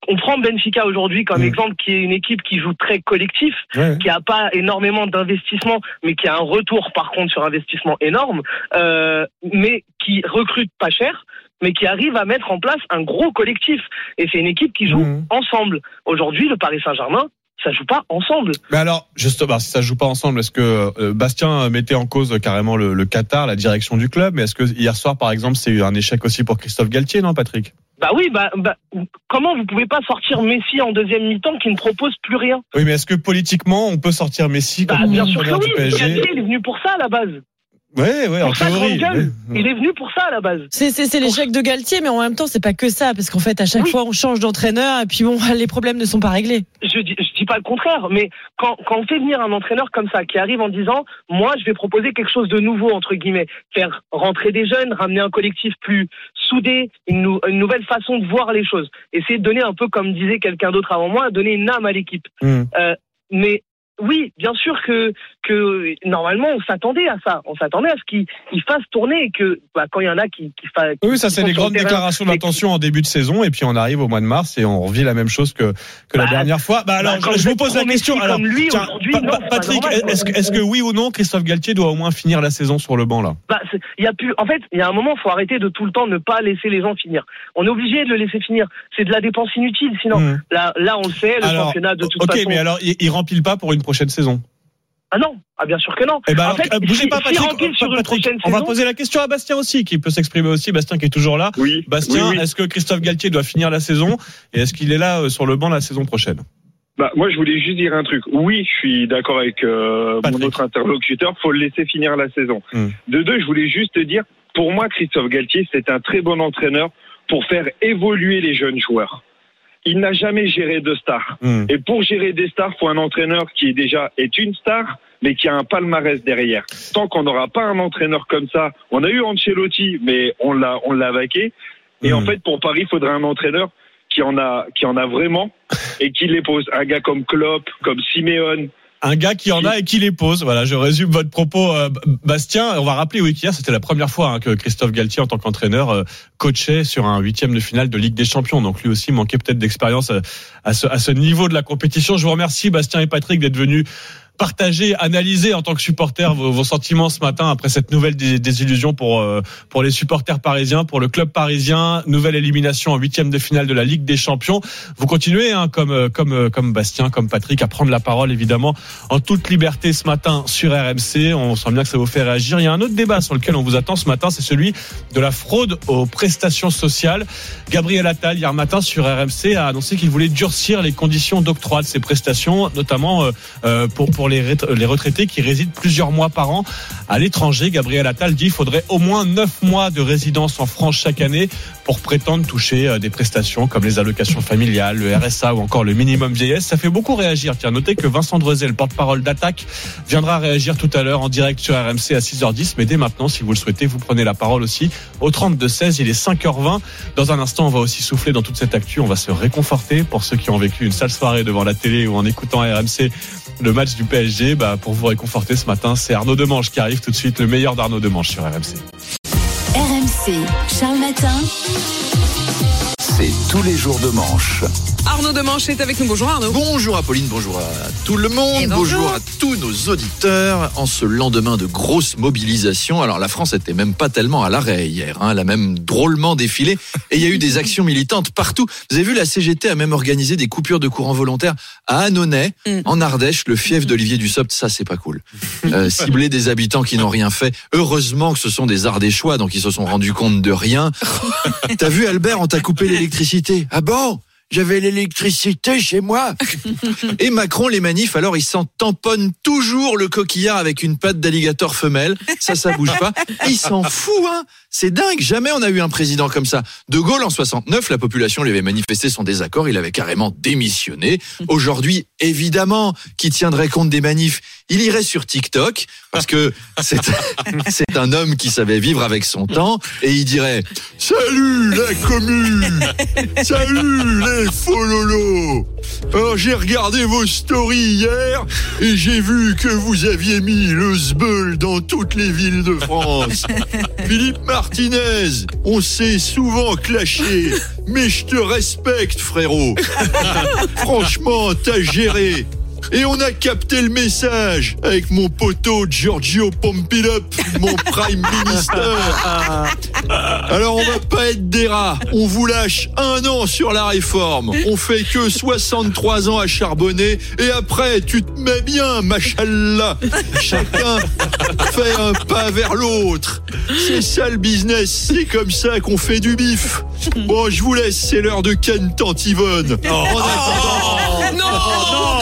on prend Benfica aujourd'hui comme exemple qui est une équipe qui joue très collectif, Ouais. qui a pas énormément d'investissement, mais qui a un retour par contre sur investissement énorme, euh, mais qui recrute pas cher, mais qui arrive à mettre en place un gros collectif. Et c'est une équipe qui joue ensemble. Aujourd'hui, le Paris Saint-Germain, ça joue pas ensemble. Mais alors, justement, si ça joue pas ensemble, est-ce que euh, Bastien mettait en cause carrément le, le Qatar, la direction du club Mais est-ce que hier soir, par exemple, c'est un échec aussi pour Christophe Galtier, non, Patrick? Bah oui, bah, bah, comment vous pouvez pas sortir Messi en deuxième mi-temps qui ne propose plus rien? Oui, mais est-ce que politiquement, on peut sortir Messi Bah, comme bien sûr que oui. PSG Galtier, il est venu pour ça à la base. Ouais, ouais, en ça, théorie. grande gueule. ouais. Il est venu pour ça à la base. C'est c'est- c'est l'échec de Galtier, mais en même temps, c'est pas que ça, parce qu'en fait, à chaque fois, on change d'entraîneur, et puis bon, [laughs] les problèmes ne sont pas réglés. je dis, je dis pas le contraire, mais quand, quand on fait venir un entraîneur comme ça, qui arrive en disant, moi, je vais proposer quelque chose de nouveau, entre guillemets, faire rentrer des jeunes, ramener un collectif plus soudé, une, nou- une nouvelle façon de voir les choses. Essayer de donner un peu, comme disait quelqu'un d'autre avant moi, donner une âme à l'équipe. Hmm. Euh, mais oui, bien sûr que, que normalement, on s'attendait à ça. On s'attendait à ce qu'il il fasse tourner et que bah, quand il y en a qui, qui, fa- Oui, ça c'est les grandes déclarations d'intention en début de saison et puis on arrive au mois de mars et on revit la même chose que, que la Bah, dernière fois. Bah alors, bah, je, je vous pose la question. Alors, lui, tiens, Pa- non, Patrick, est-ce que, est-ce que oui ou non Christophe Galtier doit au moins finir la saison sur le banc là? Bah, il y a plus. En fait, il y a un moment, faut arrêter de tout le temps ne pas laisser les gens finir. On est obligé de le laisser finir. C'est de la dépense inutile, sinon. Hmm. Là, là, on le sait, le Alors, championnat de toute Ok, façon. mais alors il, il remplit pas pour une prochaine saison. Ah non, ah bien sûr que non. Eh ben en alors, fait, euh, bougez si, pas, si Patrick. remplit sur une Patrick, prochaine on va saison, poser la question à Bastien aussi, qui peut s'exprimer aussi. Bastien qui est toujours là. Oui. Bastien, oui, oui. est-ce que Christophe Galtier doit finir la saison et est-ce qu'il est là euh, sur le banc la saison prochaine? Bah, moi, je voulais juste dire un truc. Oui, je suis d'accord avec euh, mon autre interlocuteur. Faut le laisser finir la saison. Hmm. De deux, je voulais juste te dire, pour moi, Christophe Galtier, c'est un très bon entraîneur pour faire évoluer les jeunes joueurs. Il n'a jamais géré de stars. Hmm. Et pour gérer des stars, faut un entraîneur qui est déjà est une star, mais qui a un palmarès derrière. Tant qu'on n'aura pas un entraîneur comme ça, on a eu Ancelotti, mais on l'a on l'a vaqué. Et en fait, pour Paris, il faudrait un entraîneur qui en a qui en a vraiment et qui les pose. Un gars comme Klopp, comme Simeone. Un gars qui en a et qui les pose. Voilà, je résume votre propos, euh, Bastien. On va rappeler oui qu'hier c'était la première fois hein, que Christophe Galtier, en tant qu'entraîneur, euh, coachait sur un huitième de finale de Ligue des Champions. Donc lui aussi manquait peut-être d'expérience euh, à ce, à ce niveau de la compétition. Je vous remercie, Bastien et Patrick, d'être venus partager, analyser en tant que supporter vos, vos sentiments ce matin après cette nouvelle dé- désillusion pour euh, pour les supporters parisiens, pour le club parisien, nouvelle élimination en huitième de finale de la Ligue des Champions. Vous continuez hein, comme euh, comme euh, comme Bastien, comme Patrick à prendre la parole évidemment en toute liberté ce matin sur RMC. On sent bien que ça vous fait réagir. Il y a un autre débat sur lequel on vous attend ce matin, c'est celui de la fraude aux prestations sociales. Gabriel Attal hier matin sur RMC a annoncé qu'il voulait durcir les conditions d'octroi de ces prestations, notamment euh, euh, pour les, retraités qui résident plusieurs mois par an à l'étranger. Gabriel Attal dit qu'il faudrait au moins neuf mois de résidence en France chaque année pour prétendre toucher euh, des prestations comme les allocations familiales, le RSA ou encore le minimum vieillesse. Ça fait beaucoup réagir. Tiens, notez que Vincent Drezet, le porte-parole d'Attaque, viendra réagir tout à l'heure en direct sur RMC à 6h10. Mais dès maintenant, si vous le souhaitez, vous prenez la parole aussi au 32-16. Il est 5h20. Dans un instant, on va aussi souffler dans toute cette actu. On va se réconforter pour ceux qui ont vécu une sale soirée devant la télé ou en écoutant RMC le match du PSG. Bah, pour vous réconforter ce matin, c'est Arnaud Demange qui arrive tout de suite, le meilleur d'Arnaud Demange sur RMC. RMC, Charles Matin. C'est tous les jours de manche. Arnaud Demanche est avec nous. Bonjour Arnaud. Bonjour Apolline, bonjour à tout le monde, bonjour. bonjour à tous nos auditeurs. En ce lendemain de grosse mobilisation, alors la France était même pas tellement à l'arrêt hier, hein, elle a même drôlement défilé et il y a eu des actions militantes partout. Vous avez vu, la CGT a même organisé des coupures de courant volontaire à Annonay, en Ardèche, le fief d'Olivier Dussopt, ça c'est pas cool. [laughs] Euh, cibler des habitants qui n'ont rien fait. Heureusement que ce sont des Ardéchois, donc ils se sont rendus compte de rien. [laughs] T'as vu Albert, on t'a coupé l'électricité. Ah bon? J'avais l'électricité chez moi. [laughs] Et Macron, les manifs, alors ils s'en tamponnent toujours le coquillard avec une patte d'alligator femelle. Ça, ça bouge pas. Il s'en fout, hein. C'est dingue. Jamais on a eu un président comme ça. De Gaulle, en 69, la population lui avait manifesté son désaccord. Il avait carrément démissionné. [laughs] Aujourd'hui, évidemment, qui tiendrait compte des manifs? Il irait sur TikTok parce que [laughs] c'est, c'est un homme qui savait vivre avec son temps et il dirait Salut la commune Salut les fololos Alors j'ai regardé vos stories hier et j'ai vu que vous aviez mis le sbeul dans toutes les villes de France. [laughs] Philippe Martinez, on s'est souvent clashé, mais je te respecte frérot. [laughs] Franchement, t'as géré. Et on a capté le message avec mon poteau Giorgio Pompidop, mon [laughs] prime minister. Alors on va pas être des rats. On vous lâche un an sur la réforme. On fait que 63 ans à charbonner. Et après, tu te mets bien, machallah. Chacun fait un pas vers l'autre. C'est ça le business. C'est comme ça qu'on fait du bif. Bon, je vous laisse. C'est l'heure de Ken Tantivonne. Le général. Non, non,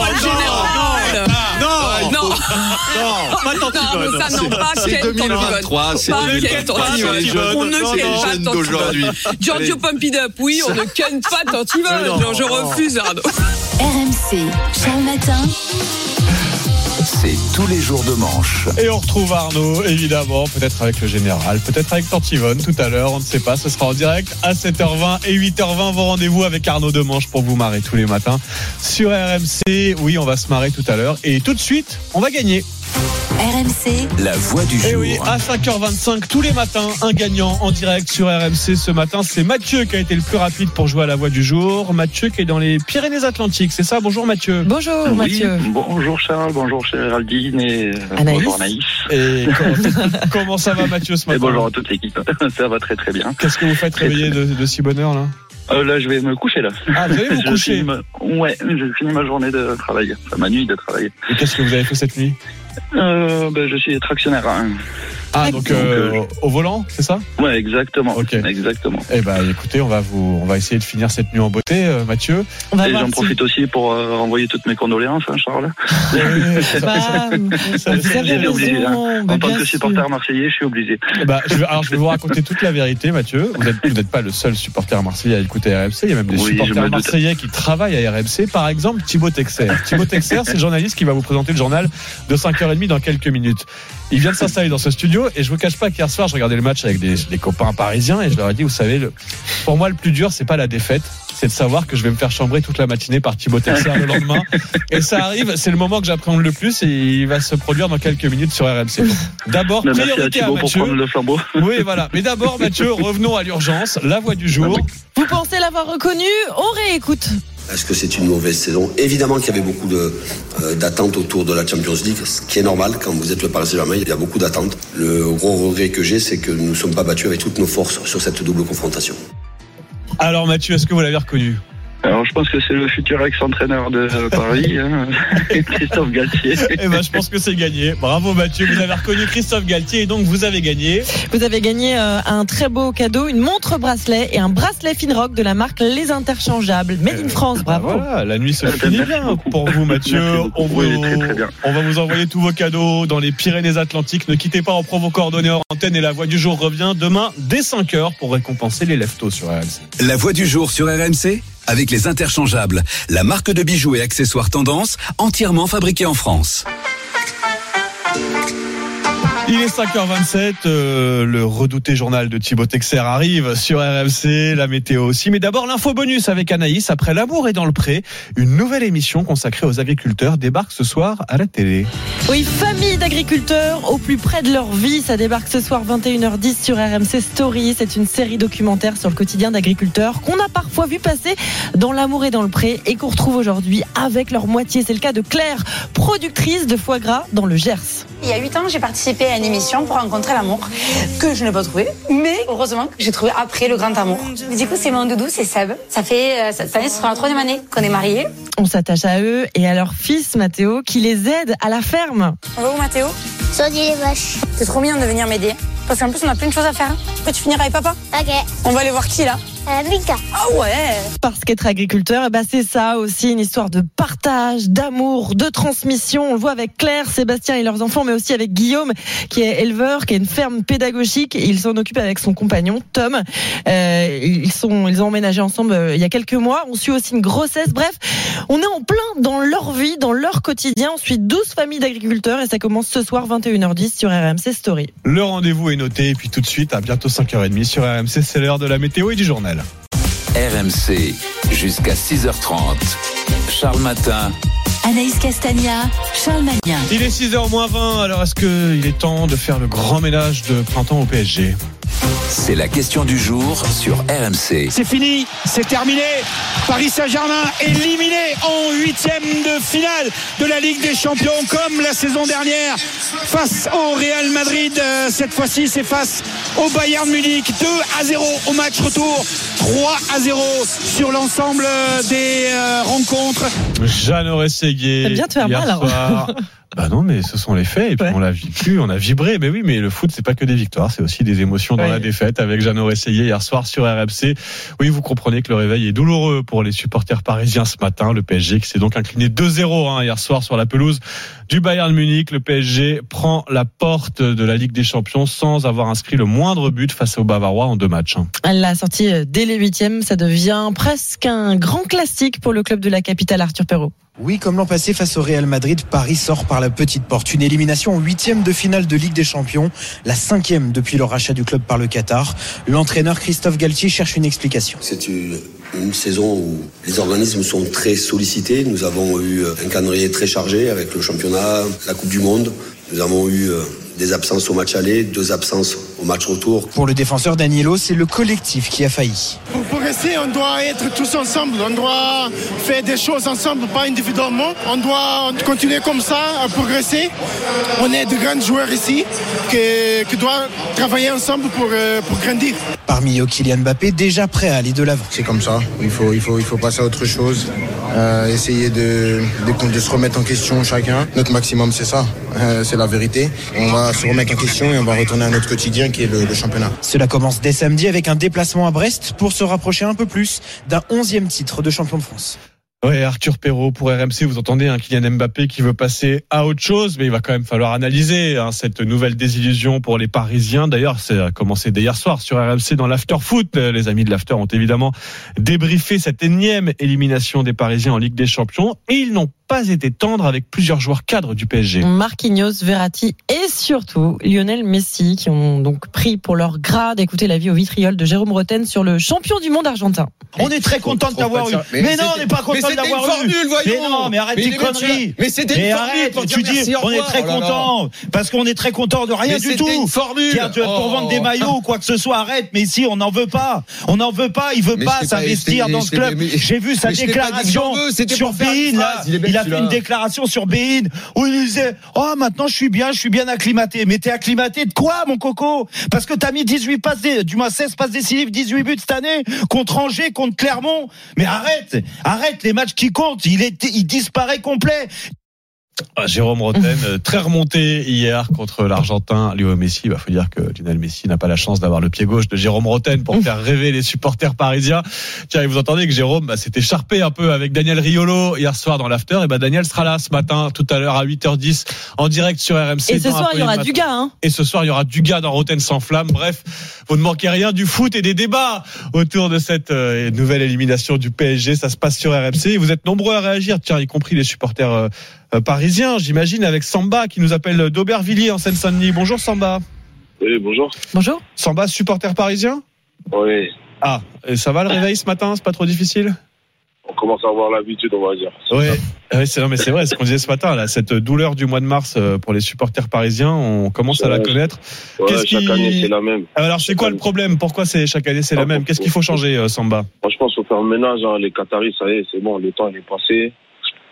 Non, pas Non, mais ça, non, pas C'est Ken 2023, c'est Pas 2023. Ken Tantivone. les jeunes, On ne non, pas d'aujourd'hui. Giorgio. Pompidou, oui, on ne ken pas [laughs] Tantivone. Mais non. Je refuse, Arnaud. RMC, Charles Matin. C'est tous les jours de manche. Et on retrouve Arnaud, évidemment, peut-être avec le général, peut-être avec Tantivone tout à l'heure, on ne sait pas. Ce sera en direct à 7h20 et 8h20. Vos rendez-vous avec Arnaud Demanche pour vous marrer tous les matins sur RMC. Oui, on va se marrer tout à l'heure. Et tout de suite, on va gagner. RMC, La voix du Et jour. oui, à 5h25 tous les matins, un gagnant en direct sur RMC ce matin. C'est Mathieu qui a été le plus rapide pour jouer à la voix du jour. Mathieu qui est dans les Pyrénées-Atlantiques, c'est ça? Bonjour Mathieu. Bonjour Oui, Mathieu. bonjour Charles, bonjour Géraldine et euh, Anaïs. bonjour Anaïs. Et comment, [laughs] [laughs] comment ça va Mathieu ce Et matin? bonjour à toute l'équipe. [laughs] Ça va très très bien. Qu'est-ce que vous faites réveiller de, de si bonne heure là? Euh, là, je vais me coucher là. Ah, vous allez vous Je coucher? finis ma- Ouais, j'ai fini ma journée de travail, enfin ma nuit de travail. Et qu'est-ce que vous avez fait cette nuit? Euh, ben, je suis tractionnaire. hein. Ah, donc euh, au volant, c'est ça? Ouais, exactement. Ok. Exactement. Eh ben, écoutez, on va vous, on va essayer de finir cette nuit en beauté, euh, Mathieu. On va Et voir j'en si- profite aussi pour euh, envoyer toutes mes condoléances, hein, Charles. [laughs] Bah, vous avez J'ai obligé. hein. raison. bah, En tant bien que sûr. supporter marseillais, je suis obligé. Ben, je vais, alors, je vais vous raconter toute la vérité, Mathieu. Vous n'êtes vous n'êtes pas le seul supporter marseillais à écouter RMC. Il y a même des Oui, je me supporters doute. marseillais qui travaillent à RMC. Par exemple, Thibaut Texer. Thibaut Texer, c'est le journaliste qui va vous présenter le journal de 5h30 dans quelques minutes. Il vient de s'installer dans ce studio et je vous cache pas qu'hier soir, je regardais le match avec des, des copains parisiens et je leur ai dit, vous savez, le, pour moi, le plus dur, c'est pas la défaite. C'est de savoir que je vais me faire chambrer toute la matinée par Thibaut Texer le lendemain. Et ça arrive, c'est le moment que j'appréhende le plus et il va se produire dans quelques minutes sur RMC. D'abord, Merci à priorité à pour Mathieu. le flambeau. Oui, voilà. Mais d'abord, Mathieu, revenons à l'urgence. La voix du jour. Vous pensez l'avoir reconnu On réécoute. Est-ce que c'est une mauvaise saison Évidemment qu'il y avait beaucoup euh, d'attentes autour de la Champions League, ce qui est normal quand vous êtes le Paris Saint-Germain, il y a beaucoup d'attentes. Le gros regret que j'ai, c'est que nous ne sommes pas battus avec toutes nos forces sur cette double confrontation. Alors, Mathieu, est-ce que vous l'avez reconnu? Alors, je pense que c'est le futur ex-entraîneur de Paris, hein, [laughs] Christophe Galtier. Eh ben, je pense que c'est gagné. Bravo, Mathieu. Vous avez reconnu Christophe Galtier et donc vous avez gagné. Vous avez gagné euh, un très beau cadeau, une montre bracelet et un bracelet Finrock de la marque Les Interchangeables. Made in France, bravo. Voilà, la nuit se finit bien pour vous, Mathieu. On, vous- Oui, très, très bien. on va vous envoyer tous vos cadeaux dans les Pyrénées-Atlantiques. Ne quittez pas, on prend vos coordonnées hors antenne et la voix du jour revient demain dès 5h pour récompenser les leftos sur RMC. La voix du jour sur RMC avec les interchangeables, la marque de bijoux et accessoires tendance entièrement fabriquée en France. Il est 5h27, euh, le redouté journal de Thibaut Texer arrive sur RMC, la météo aussi. Mais d'abord l'info bonus avec Anaïs. Après l'amour et dans le pré, une nouvelle émission consacrée aux agriculteurs débarque ce soir à la télé. Oui, famille d'agriculteurs au plus près de leur vie. Ça débarque ce soir 21h10 sur RMC Story. C'est une série documentaire sur le quotidien d'agriculteurs qu'on a parfois vu passer dans l'amour et dans le pré et qu'on retrouve aujourd'hui avec leur moitié. C'est le cas de Claire, productrice de foie gras dans le Gers. Il y a 8 ans, j'ai participé à une émission pour rencontrer l'amour que je n'ai pas trouvé, mais heureusement que j'ai trouvé après le grand amour. Du coup, c'est mon doudou, c'est Seb. Ça fait euh, cette année, ce sera la troisième année qu'on est mariés. On s'attache à eux et à leur fils Mathéo qui les aide à la ferme. On va où, Mathéo? Les vaches. C'est trop mignon de venir m'aider. Parce qu'en plus, on a plein de choses à faire. Peux-tu finir avec papa? Ok. On va aller voir qui là? Ah ouais Parce qu'être agriculteur, eh ben c'est ça aussi, une histoire de partage, d'amour, de transmission. On le voit avec Claire, Sébastien et leurs enfants, mais aussi avec Guillaume, qui est éleveur, qui a une ferme pédagogique. Il s'en occupe avec son compagnon, Tom. Euh, ils, sont, ils ont emménagé ensemble euh, il y a quelques mois. On suit aussi une grossesse. Bref, on est en plein dans leur vie, dans leur quotidien. On suit 12 familles d'agriculteurs et ça commence ce soir 21h10 sur RMC Story. Le rendez-vous est noté et puis tout de suite à bientôt 5h30 sur RMC, c'est l'heure de la météo et du journal. RMC, jusqu'à 6h30. Charles Matin. Anaïs Castagna, Charles Magnin. Il est 6h moins 20, alors est-ce qu'il est temps de faire le grand ménage de printemps au PSG C'est la question du jour sur RMC. C'est fini, c'est terminé. Paris Saint-Germain éliminé en huitième de finale de la Ligue des Champions comme la saison dernière face au Real Madrid. Euh, Cette fois-ci, c'est face au Bayern Munich. 2 à 0 au match retour. 3 à 0 sur l'ensemble des euh, rencontres. Jeanne Auret-Séguier. T'aimes bien te faire mal, hein. soir, [laughs] Bah non, mais ce sont les faits. Et puis on l'a vécu, on a vibré. Mais oui, mais le foot, c'est pas que des victoires, c'est aussi des émotions dans Ouais. la défaite. Avec Jeannot Essayé hier soir sur RMC. Oui, vous comprenez que le réveil est douloureux pour les supporters parisiens ce matin. Le PSG qui s'est donc incliné 2-0 hein, hier soir sur la pelouse du Bayern Munich. Le PSG prend la porte de la Ligue des Champions sans avoir inscrit le moindre but face aux Bavarois en deux matchs. hein. Elle l'a sortie euh, dès les huitièmes. Ça devient presque un grand classique pour le club de la capitale, Arthur Perrault. Oui, comme l'an passé face au Real Madrid, Paris sort par la petite porte. Une élimination en huitième de finale de Ligue des Champions, la cinquième depuis le rachat du club par le Qatar. L'entraîneur Christophe Galtier cherche une explication. C'est une, une saison où les organismes sont très sollicités. Nous avons eu un calendrier très chargé avec le championnat, la Coupe du Monde. Nous avons eu euh, des absences au match aller, deux absences au match retour. Pour le défenseur Danilo, c'est le collectif qui a failli. Pour progresser, on doit être tous ensemble. On doit faire des choses ensemble, pas individuellement. On doit continuer comme ça à progresser. On est de grands joueurs ici qui, qui doivent travailler ensemble pour, euh, pour grandir. Parmi eux, Kylian Mbappé, déjà prêt à aller de l'avant. C'est comme ça. Il faut, il faut, il faut passer à autre chose. Euh, essayer de, de, de se remettre en question chacun. Notre maximum, c'est ça. Euh, c'est la vérité. On va se remettre en question et on va retourner à notre quotidien qui est le, le championnat. Cela commence dès samedi avec un déplacement à Brest pour se rapprocher un peu plus d'un onzième titre de champion de France. Ouais, Arthur Perrault pour RMC, vous entendez un Kylian Mbappé qui veut passer à autre chose, mais il va quand même falloir analyser hein, cette nouvelle désillusion pour les Parisiens. D'ailleurs, c'est a commencé dès hier soir sur RMC dans l'After Foot. Les amis de l'After ont évidemment débriefé cette énième élimination des Parisiens en Ligue des Champions et ils n'ont pas été tendres avec plusieurs joueurs cadres du PSG. Marquinhos, Verratti et surtout Lionel Messi qui ont donc pris pour leur grade écouter la vie au vitriol de Jérôme Roten sur le champion du monde argentin. On est très content de t'avoir eu. Mais, Mais non, on n'est pas content de c'était l'avoir une formule, eu. voyons. Mais non, mais arrête Mais tes conneries. mais c'était une Mais formule arrête, pour tu dire dis, on est très Oh content parce qu'on est très content de rien Mais du c'était tout. une formule. Tiens, tu- pour Oh. vendre des maillots ou quoi que ce soit, arrête. Mais ici, on n'en veut pas. On n'en veut pas. Il veut Mais pas s'investir dans ce club. J'ai vu sa déclaration sur Bein. Il Il a fait une déclaration sur Bein où il disait, oh, maintenant je suis bien, je suis bien acclimaté. Mais t'es acclimaté de quoi, mon coco? Parce que t'as mis 18 passes, du moins 16 passes décisives, 18 buts cette année contre Angers, contre Clermont. Mais arrête, arrête les matchs qui comptent. Il est, il disparaît complet. Ah, Jérôme Roten, euh, très remonté hier contre l'Argentin Léo Messi. Il faut dire que Lionel Messi n'a pas la chance d'avoir le pied gauche de Jérôme Roten pour faire rêver les supporters parisiens. Tiens, et vous entendez que Jérôme bah, s'est écharpé un peu avec Daniel Riolo hier soir dans l'after. Et bah, Daniel sera là ce matin, tout à l'heure à 8h10 en direct sur RMC. Et ce soir, il y aura du gars. Hein. Et ce soir, il y aura du gars dans Roten sans flamme. Bref, vous ne manquez rien du foot et des débats autour de cette euh, nouvelle élimination du PSG. Ça se passe sur RMC. Et vous êtes nombreux à réagir, tiens, y compris les supporters euh, euh, parisiens, j'imagine, avec Samba qui nous appelle d'Aubervilliers en Seine-Saint-Denis. Bonjour Samba. Oui, bonjour. Bonjour. Samba, supporter parisien Oui, Ah, et ça va le réveil ce matin C'est pas trop difficile on commence à avoir l'habitude, on va dire. Oui, c'est non mais c'est vrai, ce qu'on disait ce matin là, cette douleur du mois de mars euh, pour les supporters parisiens, on commence à la connaître. Ouais, Qu'est-ce chaque qui- année, c'est la même. Alors c'est quoi le problème? Pourquoi c'est chaque année c'est la même? Qu'est-ce qu'il faut changer euh, Samba? Franchement, il faut faire le ménage. hein. Les Qataris, ça y est, c'est bon, le temps il est passé.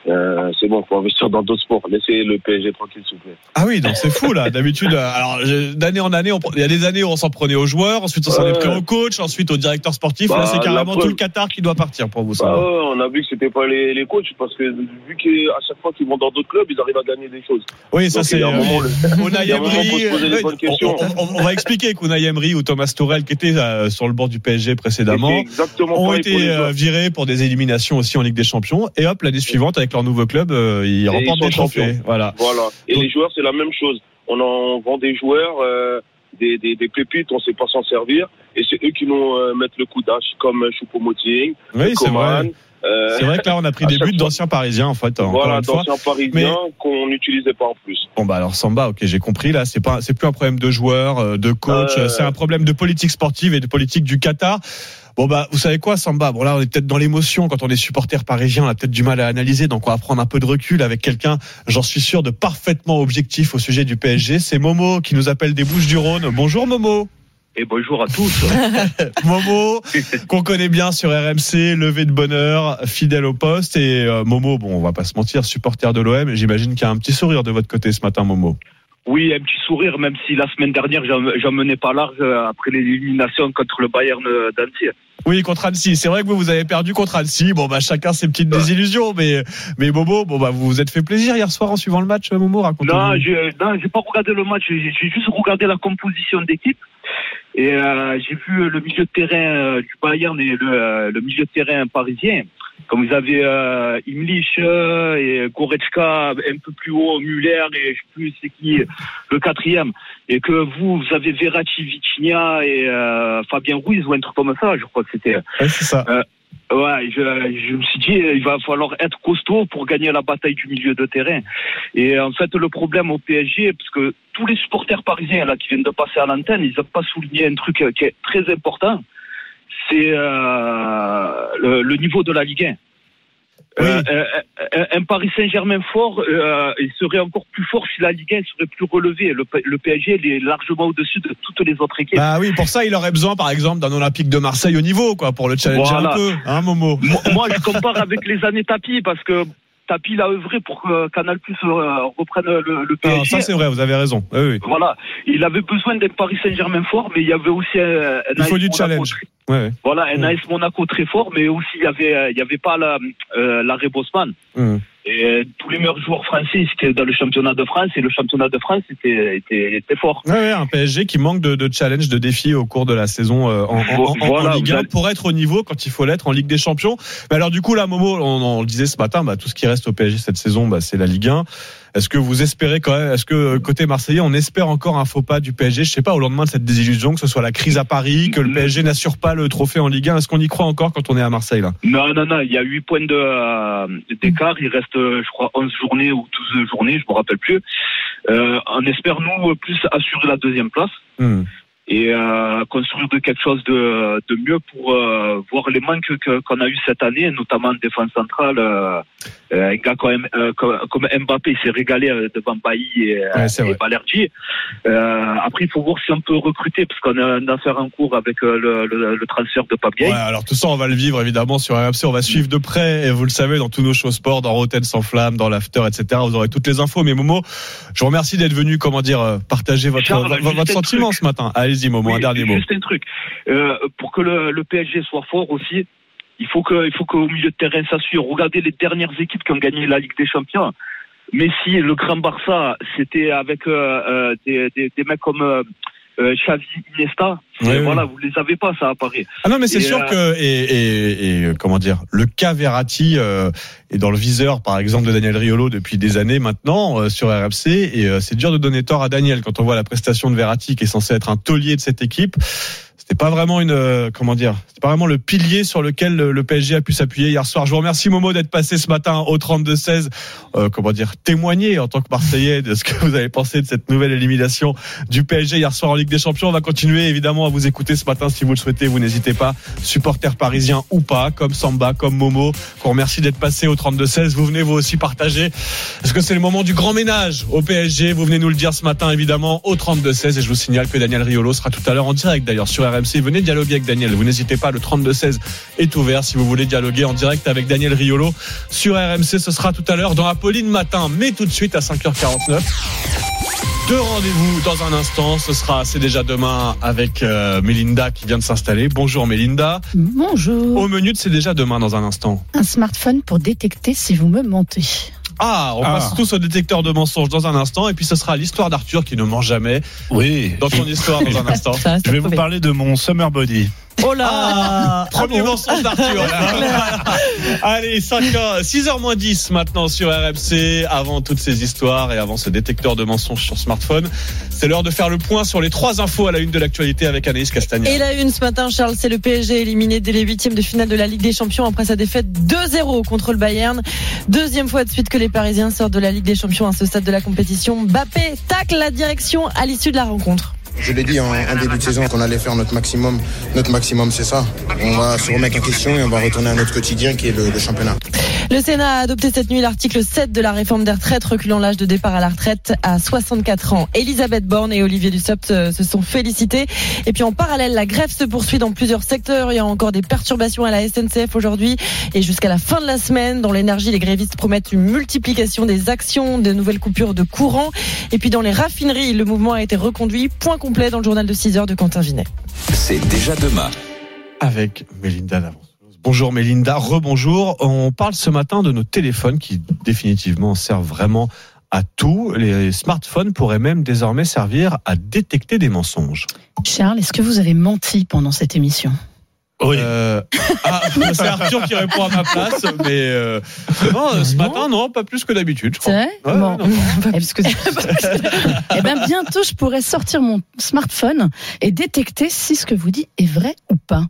Euh, c'est bon, faut investir dans d'autres sports. Laissez le PSG tranquille, s'il vous plaît. Ah oui, donc c'est fou là. D'habitude, euh, alors d'année en année, on il y a des années où on s'en prenait aux joueurs, ensuite on s'en est pris au coach, ensuite au directeur sportif. Bah, là, c'est la carrément preuve. tout le Qatar qui doit partir pour vous. Bah Samba. ouais, on a vu que c'était pas les, les coachs parce que vu qu'à chaque fois qu'ils vont dans d'autres clubs, ils arrivent à gagner des choses. Oui, ça c'est euh, le- [laughs] on, questions. on- on va expliquer qu'Unai Emery ou Thomas Tuchel qui étaient euh, sur le bord du PSG précédemment c'est ont été virés pour des éliminations aussi en Ligue des Champions et hop l'année suivante avec leur nouveau club euh, ils remportent ils des champions. Voilà. Voilà. Et Donc- les joueurs, c'est la même chose. On en vend des joueurs, euh, des, des, des pépites, on sait pas s'en servir. Et c'est eux qui vont euh, mettre le coup d'âge, comme Choupo-Moting, Oui, c'est vrai. euh, C'est vrai que là on a pris des buts d'anciens parisiens en fait. Voilà, d'anciens parisiens qu'on n'utilisait pas en plus. Bon bah alors Samba, ok j'ai compris là, c'est pas c'est plus un problème de joueurs, de coach, c'est un problème de politique sportive et de politique du Qatar. Bon bah vous savez quoi Samba, bon là on est peut-être dans l'émotion quand on est supporter parisien, on a peut-être du mal à analyser, donc on va prendre un peu de recul avec quelqu'un, j'en suis sûr, de parfaitement objectif au sujet du PSG. C'est Momo qui nous appelle des Bouches du Rhône. Bonjour Momo. Et bonjour à tous. [laughs] [laughs] Momo, [laughs] qu'on connaît bien sur RMC, levé de bonheur, fidèle au poste. Et euh, Momo, bon, on va pas se mentir, supporter de l'OM. J'imagine qu'il y a un petit sourire de votre côté ce matin, Momo. Oui, un petit sourire, même si la semaine dernière, j'en menais pas large euh, après l'élimination contre le Bayern euh, d'Annecy. Oui, contre Annecy. C'est vrai que vous, vous avez perdu contre Annecy. Bon, bah, chacun ses petites désillusions, mais, mais Momo, bon, bah, vous vous êtes fait plaisir hier soir en suivant le match, Momo, racontez Non, j'ai non, j'ai pas regardé le match, j'ai j'ai juste regardé la composition d'équipe. Et euh, j'ai vu le milieu de terrain euh, du Bayern et le, euh, le milieu de terrain parisien. Comme vous avez euh, Imlich euh, et Goretzka un peu plus haut, Muller et je sais plus c'est qui le quatrième. Et que vous, vous avez Verratti, Vitinha et euh, Fabien Ruiz ou un truc comme ça, je crois que c'était. Ouais, c'est ça. Euh, ouais, je, je me suis dit, il va falloir être costaud pour gagner la bataille du milieu de terrain. Et en fait, le problème au PSG, parce que tous les supporters parisiens là qui viennent de passer à l'antenne, ils n'ont pas souligné un truc qui est très important, c'est euh, le, le niveau de la Ligue 1. Euh, euh, un Paris Saint-Germain fort, il serait encore plus fort si la Ligue 1 serait plus relevée. Le, le PSG il est largement au-dessus de toutes les autres équipes. Bah oui, pour ça, il aurait besoin, par exemple, d'un Olympique de Marseille au niveau, quoi, pour le challenger Voilà. un peu, hein, Momo? Moi, je compare avec les années Tapi parce que Tapi a œuvré pour que Canal Plus reprenne le, le PSG. Ça, c'est vrai, vous avez raison. Oui, oui. Voilà, il avait besoin d'un Paris Saint-Germain fort, mais il y avait aussi un, Il faut AS du Monaco challenge. très- Ouais. Voilà, un AS Monaco très fort, mais aussi il y avait, euh, il y avait pas la, euh, l'arrêt Bosman. Hum. Et tous les meilleurs joueurs français, c'était dans le championnat de France, et le championnat de France était, était, était fort. Ouais, ouais, un PSG qui manque de, de challenge, de défis au cours de la saison euh, en, en- en- Ligue vous 1 allez- pour être au niveau quand il faut l'être en Ligue des Champions. Mais alors du coup là, Momo, on, on le disait ce matin, bah, tout ce qui reste au PSG cette saison, bah, c'est la Ligue 1. Est-ce que vous espérez quand même, est-ce que euh, côté Marseillais, on espère encore un faux pas du PSG Je sais pas, au lendemain de cette désillusion, que ce soit la crise à Paris, que le PSG n'assure pas le trophée en Ligue 1, est-ce qu'on y croit encore quand on est à Marseille là? Non, non, non, il y a 8 points de, euh, d'écart, il reste, euh, je crois, 11 journées ou 12 journées, je me rappelle plus. Euh, on espère, nous, plus assurer la deuxième place. Hum. Et euh, construire de quelque chose de, de mieux pour euh, voir les manques que- qu'on a eu cette année, notamment en défense centrale. Euh, euh, un gars comme, comme, comme Mbappé il s'est régalé devant Bailly et, Ouais, et. Balerdi. Après, il faut voir si on peut recruter, parce qu'on a une affaire en cours avec le, le, le transfert de Gay. Ouais, alors tout ça, on va le vivre évidemment sur RMC. On va suivre de près, et vous le savez, dans tous nos shows sport, dans Rotten sans flamme, dans l'after, etc. Vous aurez toutes les infos. Mais Momo, je vous remercie d'être venu, comment dire, partager votre, Charles, votre, sentiment ce matin. Allez-y, Momo, un dernier mot. Juste un truc. Euh, pour que le, le PSG soit fort aussi, il faut que, il faut qu'au milieu de terrain ça suive. Regardez les dernières équipes qui ont gagné la Ligue des Champions. Messi, le Grand Barça, c'était avec euh, euh, des, des, des mecs comme euh, Xavi, Iniesta. Oui, voilà, vous les avez pas ça à Paris. Ah non, mais c'est sûr euh, que et, et, et, euh, comment dire, le cas Verratti euh, est dans le viseur, par exemple, de Daniel Riolo depuis des années maintenant euh, sur RMC, et c'est dur de donner tort à Daniel quand on voit la prestation de Verratti, qui est censé être un taulier de cette équipe. C'était pas vraiment une comment dire, c'était pas vraiment le pilier sur lequel le, le PSG a pu s'appuyer hier soir. Je vous remercie Momo d'être passé ce matin au 32 16 euh, comment dire témoigner en tant que Marseillais de ce que vous avez pensé de cette nouvelle élimination du PSG hier soir en Ligue des Champions. On va continuer évidemment à vous écouter ce matin si vous le souhaitez. Vous n'hésitez pas, supporters parisiens ou pas, comme Samba, comme Momo. Qu'on remercie d'être passé au 32 16. Vous venez vous aussi partager. Est-ce que c'est le moment du grand ménage au PSG Vous venez nous le dire ce matin évidemment au 32 16 et je vous signale que Daniel Riolo sera tout à l'heure en direct d'ailleurs sur RMC. Venez dialoguer avec Daniel. Vous n'hésitez pas, le 32 16 est ouvert si vous voulez dialoguer en direct avec Daniel Riolo sur RMC. Ce sera tout à l'heure dans Apolline Matin, mais tout de suite à 5h49. Deux rendez-vous dans un instant. Ce sera, c'est déjà demain avec euh, Mélinda qui vient de s'installer. Bonjour Mélinda. Bonjour. Au menu de c'est déjà demain dans un instant. Un smartphone pour détecter si vous me mentez. Ah, on Ah. passe tous au détecteur de mensonges dans un instant. Et puis ce sera l'histoire d'Arthur qui ne ment jamais. Oui. Dans ton histoire dans un [laughs] instant. Je vais vous parler de mon summer body. Oh là Premier mensonge d'Arthur. [laughs] Allez, 5h, 6h moins 10 maintenant sur RMC. Avant toutes ces histoires et avant ce détecteur de mensonges sur smartphone, c'est l'heure de faire le point sur les trois infos à la une de l'actualité avec Anaïs Castagna. Et la une ce matin, Charles, c'est le PSG éliminé dès les huitièmes de finale de la Ligue des Champions après sa défaite 2-0 contre le Bayern. Deuxième fois de suite que les Parisiens sortent de la Ligue des Champions à ce stade de la compétition. Mbappé tacle la direction à l'issue de la rencontre. Je l'ai dit en, début de saison qu'on allait faire notre maximum. Notre maximum, c'est ça. On va se remettre en question et on va retourner à notre quotidien qui est le championnat. Le Sénat a adopté cette nuit l'article 7 de la réforme des retraites, reculant l'âge de départ à la retraite à 64 ans. Elisabeth Borne et Olivier Dussopt euh, se sont félicités. Et puis en parallèle, la grève se poursuit dans plusieurs secteurs. Il y a encore des perturbations à la SNCF aujourd'hui et jusqu'à la fin de la semaine. Dans l'énergie, les grévistes promettent une multiplication des actions, de nouvelles coupures de courant. Et puis dans les raffineries, le mouvement a été reconduit. Point complet dans le journal de 6 heures de Quentin Vinet. C'est déjà demain. Avec Mélinda Lavance. Bonjour Mélinda, rebonjour. On parle ce matin de nos téléphones qui définitivement servent vraiment à tout. Les smartphones pourraient même désormais servir à détecter des mensonges. Charles, est-ce que vous avez menti pendant cette émission? Oui. Euh, ah, [laughs] c'est Arthur qui répond à ma place, mais euh, non, ce matin, non, pas plus que d'habitude. C'est vrai ouais, bon. non, [laughs] non. Pas plus que [laughs] Eh bien, bientôt, je pourrais sortir mon smartphone et détecter si ce que vous dites est vrai ou pas,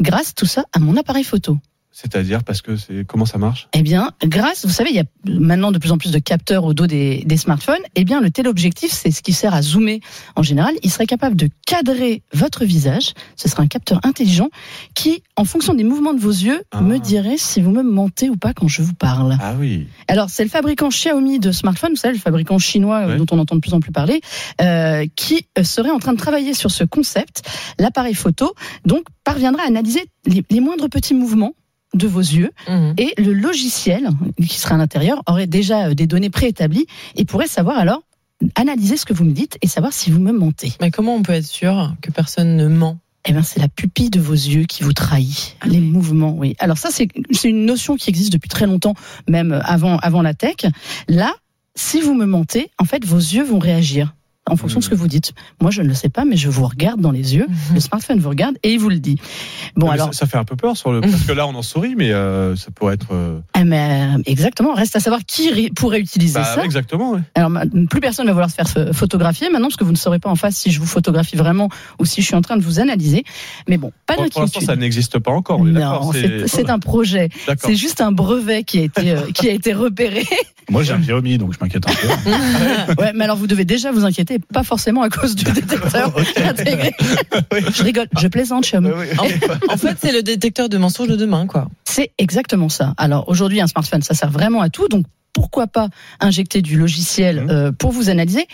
grâce tout ça à mon appareil photo. C'est-à-dire parce que c'est comment ça marche? Eh bien, grâce, vous savez, il y a maintenant de plus en plus de capteurs au dos des, des smartphones. Eh bien, le téléobjectif, c'est ce qui sert à zoomer. En général, il serait capable de cadrer votre visage. Ce serait un capteur intelligent qui, en fonction des mouvements de vos yeux, Ah. me dirait si vous me mentez ou pas quand je vous parle. Ah oui. Alors, c'est le fabricant Xiaomi de smartphones, vous savez, le fabricant chinois euh, Ouais. dont on entend de plus en plus parler, euh, qui euh, serait en train de travailler sur ce concept. L'appareil photo, donc, parviendra à analyser les, les moindres petits mouvements de vos yeux et le logiciel qui sera à l'intérieur aurait déjà euh, des données préétablies et pourrait savoir alors analyser ce que vous me dites et savoir si vous me mentez. Mais comment on peut être sûr que personne ne ment? Eh bien, c'est la pupille de vos yeux qui vous trahit. Les mouvements, oui. Alors ça, c'est c'est une notion qui existe depuis très longtemps, même avant, avant la tech. Là, si vous me mentez, en fait, vos yeux vont réagir en fonction de ce que vous dites. Moi, je ne le sais pas, mais je vous regarde dans les yeux. Le smartphone vous regarde et il vous le dit. Bon, Mais alors, ça, ça fait un peu peur sur le parce que là on en sourit, mais euh, ça pourrait être. euh, ah, mais, euh, exactement. Reste à savoir qui pourrait utiliser bah, ça. exactement. ouais. Alors, plus personne va vouloir se faire ph- photographier maintenant, parce que vous ne saurez pas en face si je vous photographie vraiment ou si je suis en train de vous analyser. Mais bon, pas Pour, pour l'instant, d'inquiétude. ça n'existe pas encore. on est d'accord, Non, c'est un projet. C'est juste un brevet qui a été euh, qui a été repéré. Moi, j'ai un Xiaomi, donc je m'inquiète un peu. [laughs] ouais, mais alors vous devez déjà vous inquiéter, pas forcément à cause du [laughs] détecteur [laughs] intégré. Je rigole, je plaisante, Xiaomi. En, en fait, c'est le détecteur de mensonges de demain, quoi. C'est exactement ça. Alors aujourd'hui, un smartphone, ça sert vraiment à tout. Donc pourquoi pas injecter du logiciel euh, pour vous analyser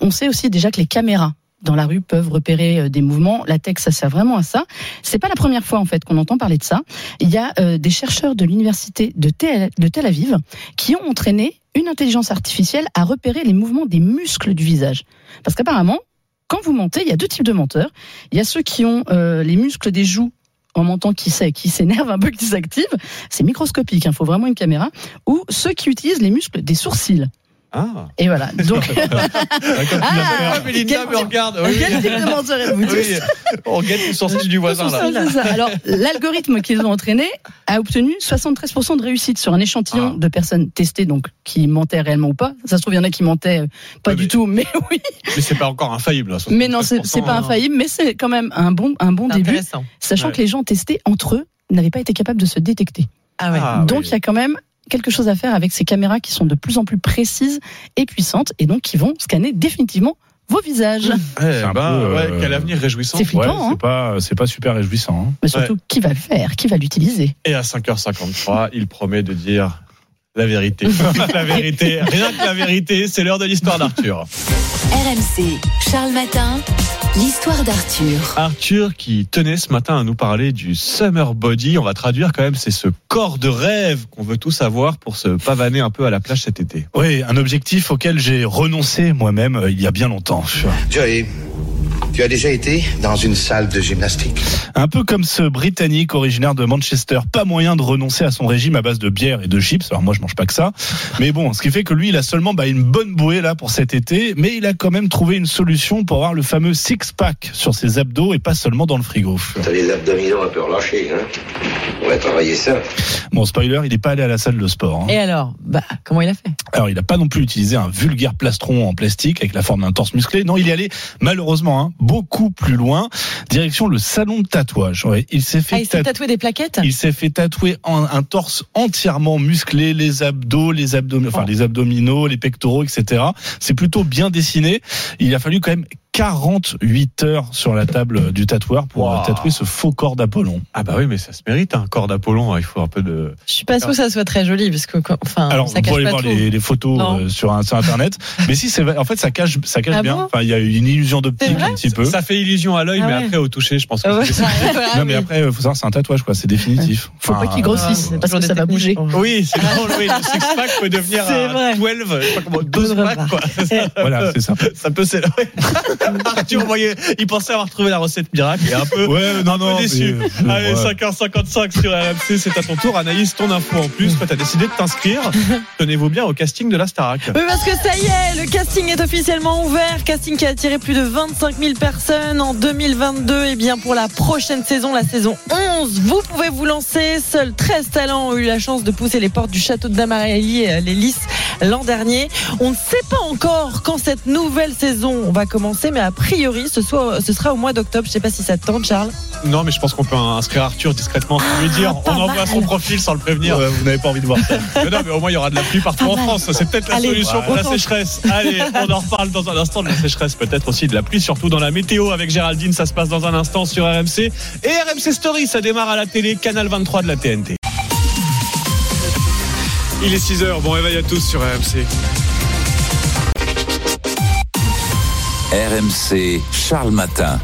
On sait aussi déjà que les caméras dans la rue peuvent repérer euh, des mouvements. La tech, ça sert vraiment à ça. C'est pas la première fois en fait qu'on entend parler de ça. Il y a euh, des chercheurs de l'université de Tel, Aviv qui ont entraîné une intelligence artificielle à repérer les mouvements des muscles du visage. Parce qu'apparemment, quand vous mentez, il y a deux types de menteurs. Il y a ceux qui ont euh, les muscles des joues en mentant qui sait, qui s'énerve un peu, qui s'active. C'est microscopique, il faut vraiment une caméra. Ou ceux qui utilisent les muscles des sourcils. Ah. Et voilà. Donc, [laughs] Ah, Mélinda me regarde. Oui, quel oui. On regarde le sourcil du voisin là. C'est ça. Alors, l'algorithme qu'ils ont entraîné a obtenu 73% de réussite sur un échantillon de personnes testées, donc qui mentaient réellement ou pas. Ça se trouve, il y en a qui mentaient euh, pas du tout, mais [laughs] oui. Mais c'est pas encore infaillible. là, Mais non, c'est pas 73%, infaillible, mais c'est quand même un bon, un bon début. intéressant. Sachant Ouais. que les gens testés entre eux n'avaient pas été capables de se détecter. Ah ouais. Ah, donc oui. il y a quand même quelque chose à faire avec ces caméras qui sont de plus en plus précises et puissantes et donc qui vont scanner définitivement vos visages. Eh C'est un ben, peu, ouais, euh, quel avenir réjouissant. C'est flippant, Ouais, hein. c'est pas, c'est pas super réjouissant. hein. Mais surtout, qui va le faire? Qui va l'utiliser? Et à 5h53, il promet de dire la vérité. [laughs] la vérité, rien que la vérité, c'est l'heure de l'histoire d'Arthur. RMC, Charles Matin, l'histoire d'Arthur. Arthur qui tenait ce matin à nous parler du summer body. On va traduire quand même, c'est ce corps de rêve qu'on veut tous avoir pour se pavaner un peu à la plage cet été. Oui, un objectif auquel j'ai renoncé moi-même euh, il y a bien longtemps. Joey, tu as déjà été dans une salle de gymnastique Un peu comme ce Britannique originaire de Manchester, pas moyen de renoncer à son régime à base de bière et de chips. Alors moi je mange pas que ça, mais bon, ce qui fait que lui il a seulement bah, une bonne bouée là pour cet été, mais il a quand même trouvé une solution pour avoir le fameux six pack sur ses abdos et pas seulement dans le frigo. T'as les abdominaux un peu relâchés, hein On va travailler ça. Bon spoiler, il n'est pas allé à la salle de sport. hein. Et alors? Bah, comment il a fait? Alors, il n'a pas non plus utilisé un vulgaire plastron en plastique avec la forme d'un torse musclé. Non, il y allait malheureusement hein, beaucoup plus loin. Direction le salon de tatouage. Ouais, il s'est fait Ah, il s'est tat- tatoué des plaquettes? il s'est fait tatouer en- un torse entièrement musclé, les abdos, les abdominaux, enfin Oh. les abdominaux, les pectoraux, etc. C'est plutôt bien dessiné. Il a fallu quand même 48 heures sur la table du tatoueur pour Wow. tatouer ce faux corps d'Apollon. Ah bah oui, mais ça se mérite un corps d'Apollon. Il faut un peu de. Je suis pas sûr que ça soit très joli parce que enfin Alors, ça vous cache pouvez pas voir les, les photos euh, sur, un- sur internet. [laughs] mais si, c'est en fait, ça cache, ça cache Ah bien. bon enfin, il y a une illusion d'optique un petit peu. Ça fait illusion à l'œil, Ah mais ouais. après au toucher, je pense que Ah ouais. c'est- [laughs] non, mais après, il faut savoir, c'est un tatouage, quoi. C'est définitif. Faut Enfin, pas qu'il grossisse Ah, parce que ça va bouger. Oui, c'est [laughs] drôle, oui. Le six-pack peut devenir un vrai. 12, je sais pas comment, 12 pack, quoi. Voilà, c'est ça. Ça peut c'est Arthur, vous voyez, il pensait avoir trouvé la recette miracle et un peu, Ouais, non, un peu déçu. mais, euh, Allez, ouais. 5h55 sur RMC, c'est à ton tour. Anaïs, ton info en plus. Toi, t'as décidé de t'inscrire. [laughs] Tenez-vous bien au casting de la Starac. Oui, parce que ça y est, le casting est officiellement ouvert. Casting qui a attiré plus de 25 000 personnes en 2022. Et bien, pour la prochaine saison, la saison 11, vous pouvez vous lancer. Seuls 13 talents ont eu la chance de pousser les portes du château de Damarelli et les Lys l'an dernier. On ne sait pas encore quand cette nouvelle saison va commencer, mais a priori, ce, soit, ce sera au mois d'octobre. Je sais pas si ça te tente, Charles. Non, mais je pense qu'on peut inscrire Arthur discrètement sans lui dire. pas On envoie mal. son profil sans le prévenir. Ouais, vous n'avez pas envie de voir ça. [laughs] Mais non, mais au moins il y aura de la pluie partout Pas en mal. France. C'est peut-être la Allez, solution pour la sécheresse. Allez, on en reparle dans un instant de la sécheresse, peut-être aussi de la pluie, surtout dans la météo avec Géraldine. Ça se passe dans un instant sur RMC. Et RMC Story, ça démarre à la télé, canal 23 de la TNT. Il est 6h, bon réveil à tous sur RMC. RMC, Charles Matin.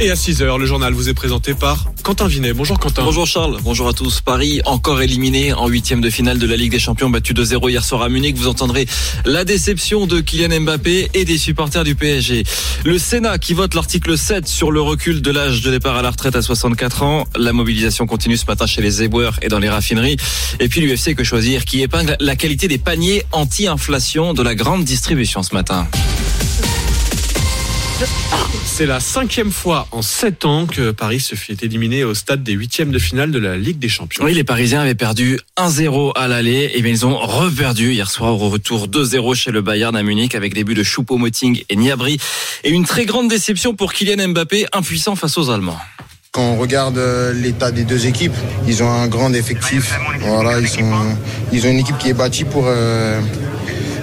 Et à 6h, le journal vous est présenté par Quentin Vinet. Bonjour Quentin. Bonjour Charles, bonjour à tous. Paris encore éliminé en huitième de finale de la Ligue des Champions, battu 2-0 hier soir à Munich. Vous entendrez la déception de Kylian Mbappé et des supporters du PSG. Le Sénat qui vote l'article 7 sur le recul de l'âge de départ à la retraite à 64 ans. La mobilisation continue ce matin chez les éboueurs et dans les raffineries. Et puis l'UFC que choisir qui épingle la qualité des paniers anti-inflation de la grande distribution ce matin. C'est la cinquième fois en sept ans que Paris se fait éliminer au stade des huitièmes de finale de la Ligue des Champions. Oui, les Parisiens avaient perdu 1-0 à l'aller et bien ils ont reperdu hier soir au retour 2-0 chez le Bayern à Munich avec des buts de Choupo-Moting et Niabri et une très grande déception pour Kylian Mbappé impuissant face aux Allemands. Quand on regarde euh, l'état des deux équipes, ils ont un grand effectif. Voilà, ils sont, ils ont une équipe qui est bâtie pour euh,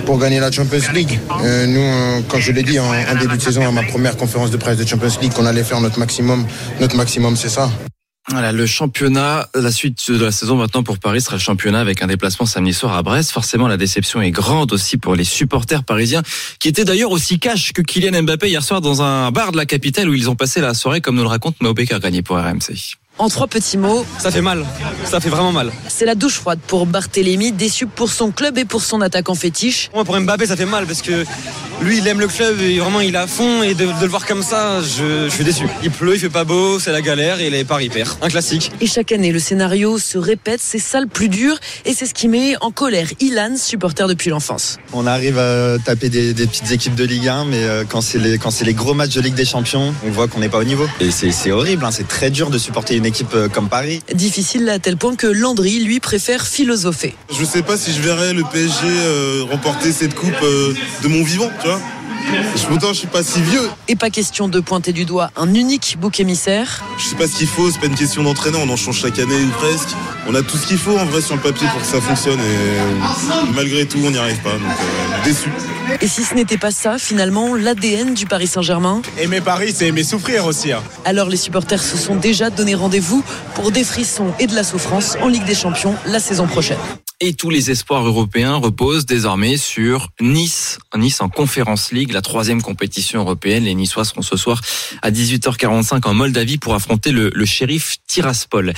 pour gagner la Champions League. Euh, nous, euh, quand je l'ai dit en, début de saison à ma première conférence de presse de Champions League, qu'on allait faire notre maximum. Notre maximum, c'est ça. Voilà, le championnat, la suite de la saison maintenant pour Paris sera le championnat avec un déplacement samedi soir à Brest. Forcément, la déception est grande aussi pour les supporters parisiens qui étaient d'ailleurs aussi cash que Kylian Mbappé hier soir dans un bar de la capitale où ils ont passé la soirée comme nous le raconte Mao Becker gagné pour RMC. En trois petits mots, Ça fait mal, ça fait vraiment mal. c'est la douche froide pour Barthélémy, déçu pour son club et pour son attaquant fétiche. Moi pour Mbappé ça fait mal parce que lui il aime le club et vraiment il est à fond et de, de le voir comme ça, je, je suis déçu. Il pleut, il fait pas beau, c'est la galère et les paris perd. Un classique. Et chaque année, le scénario se répète, c'est ça le plus dur et c'est ce qui met en colère Ilan, supporter depuis l'enfance. On arrive à taper des, des petites équipes de Ligue 1, mais euh, quand c'est les, quand c'est les gros matchs de Ligue des Champions, on voit qu'on n'est pas au niveau. Et c'est c'est horrible, hein, c'est très dur de supporter une équipe euh, comme Paris. Difficile à tel point que Landry, lui, préfère philosopher. Je sais pas si je verrai le PSG euh, remporter cette coupe euh, de mon vivant, tu vois. Je pourtant je suis pas si vieux. Et pas question de pointer du doigt un unique bouc émissaire. Je sais pas ce qu'il faut, c'est pas une question d'entraîneur, on en change chaque année ou presque. On a tout ce qu'il faut en vrai sur le papier pour que ça fonctionne et euh, malgré tout on n'y arrive pas, donc euh, déçu. Et si ce n'était pas ça, finalement, l'ADN du Paris Saint-Germain? Aimer Paris c'est aimer souffrir aussi. hein. Alors les supporters se sont déjà donné rendez-vous pour des frissons et de la souffrance en Ligue des Champions la saison prochaine. Et tous les espoirs européens reposent désormais sur Nice. Nice en Conference League, la troisième compétition européenne. Les Niçois seront ce soir à 18h45 en Moldavie pour affronter le, le shérif Tiraspol.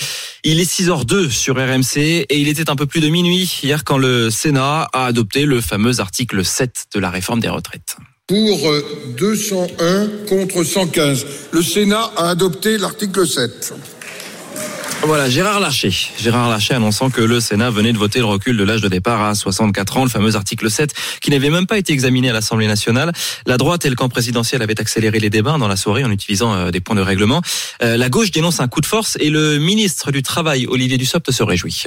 Il est 6h02 sur RMC et il était un peu plus de minuit hier quand le Sénat a adopté le fameux article 7 de la réforme des retraites. Pour euh, 201 contre 115. Le Sénat a adopté l'article 7. Voilà, Gérard Larcher. Gérard Larcher annonçant que le Sénat venait de voter le recul de l'âge de départ à 64 ans, le fameux article 7, qui n'avait même pas été examiné à l'Assemblée nationale. La droite et le camp présidentiel avaient accéléré les débats dans la soirée en utilisant euh, des points de règlement. Euh, la gauche dénonce un coup de force et le ministre du Travail, Olivier Dussopt, se réjouit.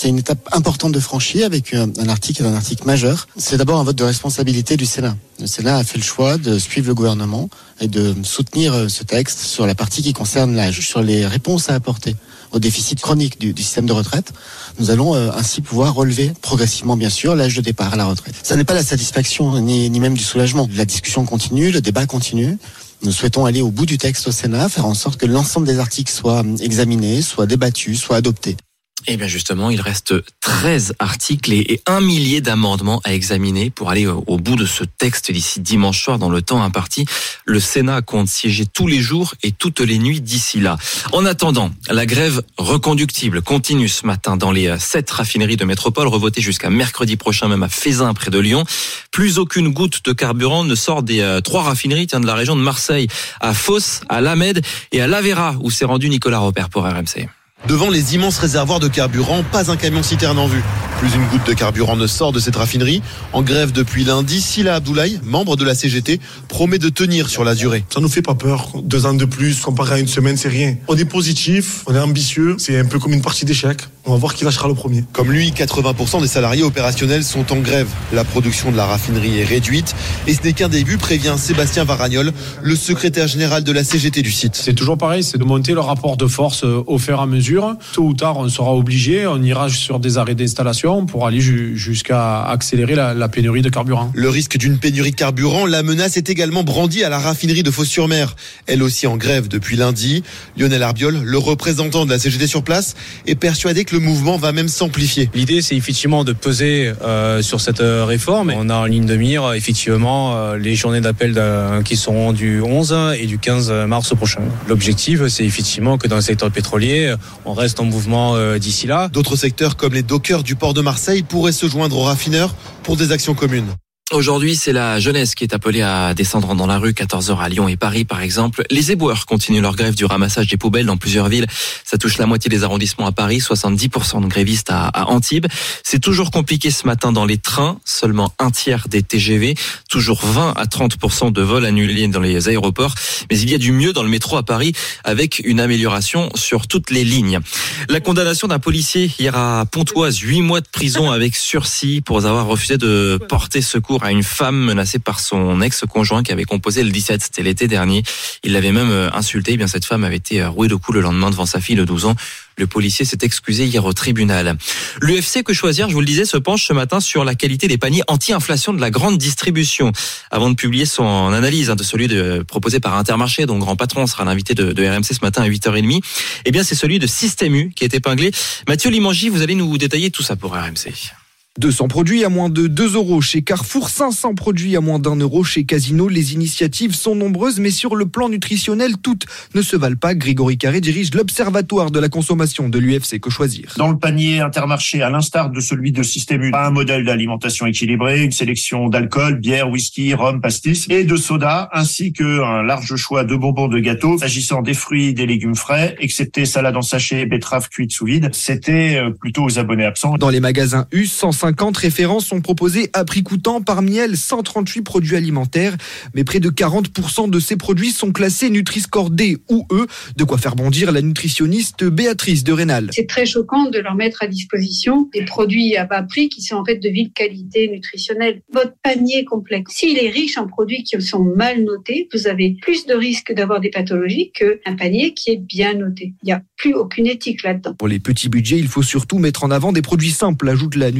C'est une étape importante de franchir avec un article, un article majeur. C'est d'abord un vote de responsabilité du Sénat. Le Sénat a fait le choix de suivre le gouvernement et de soutenir ce texte sur la partie qui concerne l'âge, sur les réponses à apporter au déficit chronique du, système de retraite. Nous allons euh, ainsi pouvoir relever progressivement, bien sûr, l'âge de départ à la retraite. Ça n'est pas la satisfaction ni, ni même du soulagement. La discussion continue, le débat continue. Nous souhaitons aller au bout du texte au Sénat, faire en sorte que l'ensemble des articles soient examinés, soient débattus, soient adoptés. Eh bien justement, il reste 13 articles et un millier d'amendements à examiner pour aller au bout de ce texte d'ici dimanche soir dans le temps imparti. Le Sénat compte siéger tous les jours et toutes les nuits d'ici là. En attendant, la grève reconductible continue ce matin dans les sept raffineries de métropole, revotées jusqu'à mercredi prochain même à Fézin près de Lyon. Plus aucune goutte de carburant ne sort des euh, trois raffineries tiens, de la région de Marseille, à Fos, à Lamède et à Lavera où s'est rendu Nicolas Robert pour RMC. Devant les immenses réservoirs de carburant, pas un camion citerne en vue. Plus une goutte de carburant ne sort de cette raffinerie. En grève depuis lundi, Sila Abdoulaye, membre de la CGT, promet de tenir sur la durée. Ça nous fait pas peur. Deux ans de plus, comparé à une semaine, c'est rien. On est positif, on est ambitieux. C'est un peu comme une partie d'échec. On va voir qui lâchera le premier. Comme lui, 80% des salariés opérationnels sont en grève. La production de la raffinerie est réduite et ce n'est qu'un début, prévient Sébastien Varagnol, le secrétaire général de la CGT du site. C'est toujours pareil, c'est de monter le rapport de force euh, au fur et à mesure. Tôt ou tard, on sera obligé, on ira sur des arrêts d'installation pour aller jusqu'à accélérer la, la, pénurie de carburant. Le risque d'une pénurie de carburant, la menace est également brandie à la raffinerie de Fos-sur-Mer. Elle aussi en grève depuis lundi. Lionel Arbiol, le représentant de la CGT sur place, est persuadé que le mouvement va même s'amplifier. L'idée, c'est effectivement de peser euh, sur cette euh, réforme. On a en ligne de mire, effectivement, euh, les journées d'appel qui seront du 11 et du 15 mars prochain. L'objectif, c'est effectivement que dans le secteur pétrolier, on reste en mouvement d'ici là. D'autres secteurs, comme les dockers du port de Marseille, pourraient se joindre aux raffineurs pour des actions communes. Aujourd'hui, c'est la jeunesse qui est appelée à descendre dans la rue, 14h à Lyon et Paris par exemple. Les éboueurs continuent leur grève du ramassage des poubelles dans plusieurs villes. Ça touche la moitié des arrondissements à Paris, 70% de grévistes à, Antibes. C'est toujours compliqué ce matin dans les trains, seulement un tiers des TGV, toujours 20 à 30% de vols annulés dans les aéroports. Mais il y a du mieux dans le métro à Paris avec une amélioration sur toutes les lignes. La condamnation d'un policier hier à Pontoise, 8 mois de prison avec sursis pour avoir refusé de porter secours à une femme menacée par son ex-conjoint qui avait composé le 17, c'était l'été dernier. Il l'avait même euh, insulté. Eh bien, cette femme avait été euh, rouée de coups le lendemain devant sa fille de 12 ans. Le policier s'est excusé hier au tribunal. L'UFC Que Choisir, je vous le disais, se penche ce matin sur la qualité des paniers anti-inflation de la grande distribution. Avant de publier son analyse hein, de celui proposé par Intermarché, dont grand patron sera l'invité de, de, RMC ce matin à 8h30, eh bien c'est celui de Système U qui est épinglé. Mathieu Limangi, vous allez nous détailler tout ça pour RMC. 200 produits à moins de 2 euros chez Carrefour, 500 produits à moins d'un euro chez Casino. Les initiatives sont nombreuses, mais sur le plan nutritionnel, toutes ne se valent pas. Grégory Carré dirige l'Observatoire de la consommation de l'UFC Que Choisir? Dans le panier intermarché, à l'instar de celui de Système U, un modèle d'alimentation équilibrée, une sélection d'alcool, bière, whisky, rhum, pastis et de soda, ainsi qu'un large choix de bonbons de gâteaux. S'agissant des fruits, des légumes frais, excepté salade en sachet, betterave cuite sous vide, c'était euh, plutôt aux abonnés absents. Dans les magasins U, 150 50 références sont proposées à prix coûtant, parmi elles 138 produits alimentaires. Mais près de 40% de ces produits sont classés Nutri-Score D ou E. De quoi faire bondir la nutritionniste Béatrice de Rénal. C'est très choquant de leur mettre à disposition des produits à bas prix qui sont en fait de vive qualité nutritionnelle. Votre panier complexe, s'il est riche en produits qui sont mal notés, vous avez plus de risques d'avoir des pathologies qu'un panier qui est bien noté. Il n'y a plus aucune éthique là-dedans. Pour les petits budgets, il faut surtout mettre en avant des produits simples, ajoute la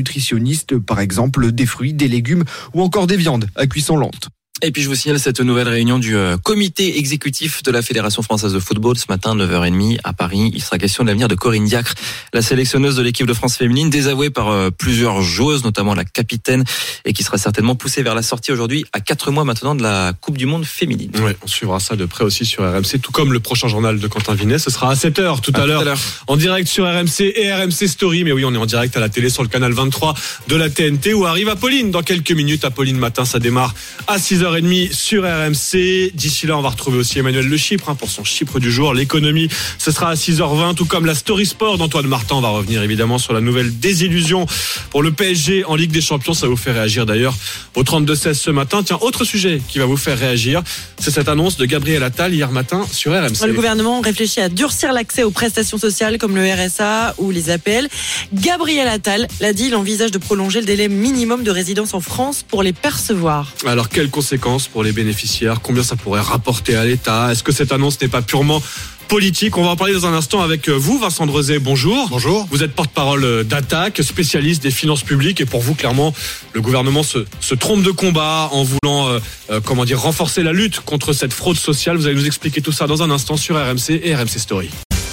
par exemple des fruits, des légumes ou encore des viandes à cuisson lente. Et puis je vous signale cette nouvelle réunion du euh, comité exécutif de la Fédération française de football ce matin 9h30 à Paris. Il sera question de l'avenir de Corinne Diacre, la sélectionneuse de l'équipe de France féminine, désavouée par euh, plusieurs joueuses, notamment la capitaine, et qui sera certainement poussée vers la sortie aujourd'hui à 4 mois maintenant de la Coupe du Monde féminine. Oui, on suivra ça de près aussi sur RMC, tout comme le prochain journal de Quentin Vinet. Ce sera à 7h tout à, l'heure en direct sur RMC et RMC Story. Mais oui, on est en direct à la télé sur le canal 23 de la TNT où arrive Apolline dans quelques minutes. Apolline matin, ça démarre à 6h30. 6h30 sur RMC. D'ici là, on va retrouver aussi Emmanuel Le Chypre hein, pour son Chypre du jour. L'économie, ce sera à 6h20, tout comme la Story Sport d'Antoine Martin. On va revenir évidemment sur la nouvelle désillusion pour le PSG en Ligue des Champions. Ça vous fait réagir d'ailleurs au 32-16 ce matin. Tiens, autre sujet qui va vous faire réagir, c'est cette annonce de Gabriel Attal hier matin sur RMC. Le gouvernement réfléchit à durcir l'accès aux prestations sociales comme le RSA ou les APL. Gabriel Attal l'a dit, il envisage de prolonger le délai minimum de résidence en France pour les percevoir. Alors, quelles conséquences pour les bénéficiaires? Combien ça pourrait rapporter à l'État? Est-ce que cette annonce n'est pas purement politique? On va en parler dans un instant avec vous, Vincent Drezé. Bonjour. Bonjour. Vous êtes porte-parole d'Attaque, spécialiste des finances publiques. Et pour vous, clairement, le gouvernement se, se trompe de combat en voulant, euh, euh, comment dire, renforcer la lutte contre cette fraude sociale. Vous allez nous expliquer tout ça dans un instant sur RMC et RMC Story.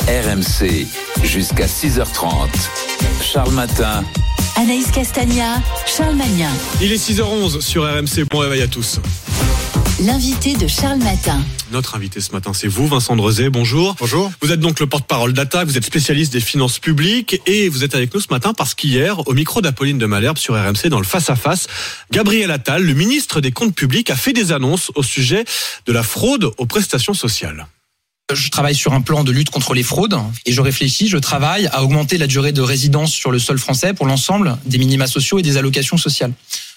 RMC, jusqu'à 6h30. Charles Matin. Anaïs Castagna, Charles Magnin. Il est 6h11 sur RMC. Bon réveil à tous. L'invité de Charles Matin. Notre invité ce matin, c'est vous, Vincent Drezé. Bonjour. Bonjour. Vous êtes donc le porte-parole d'Attaque, vous êtes spécialiste des finances publiques et vous êtes avec nous ce matin parce qu'hier, au micro d'Apolline de Malherbe sur RMC dans le face-à-face, Gabriel Attal, le ministre des Comptes publics, a fait des annonces au sujet de la fraude aux prestations sociales. Je travaille sur un plan de lutte contre les fraudes et je réfléchis, je travaille à augmenter la durée de résidence sur le sol français pour l'ensemble des minima sociaux et des allocations sociales.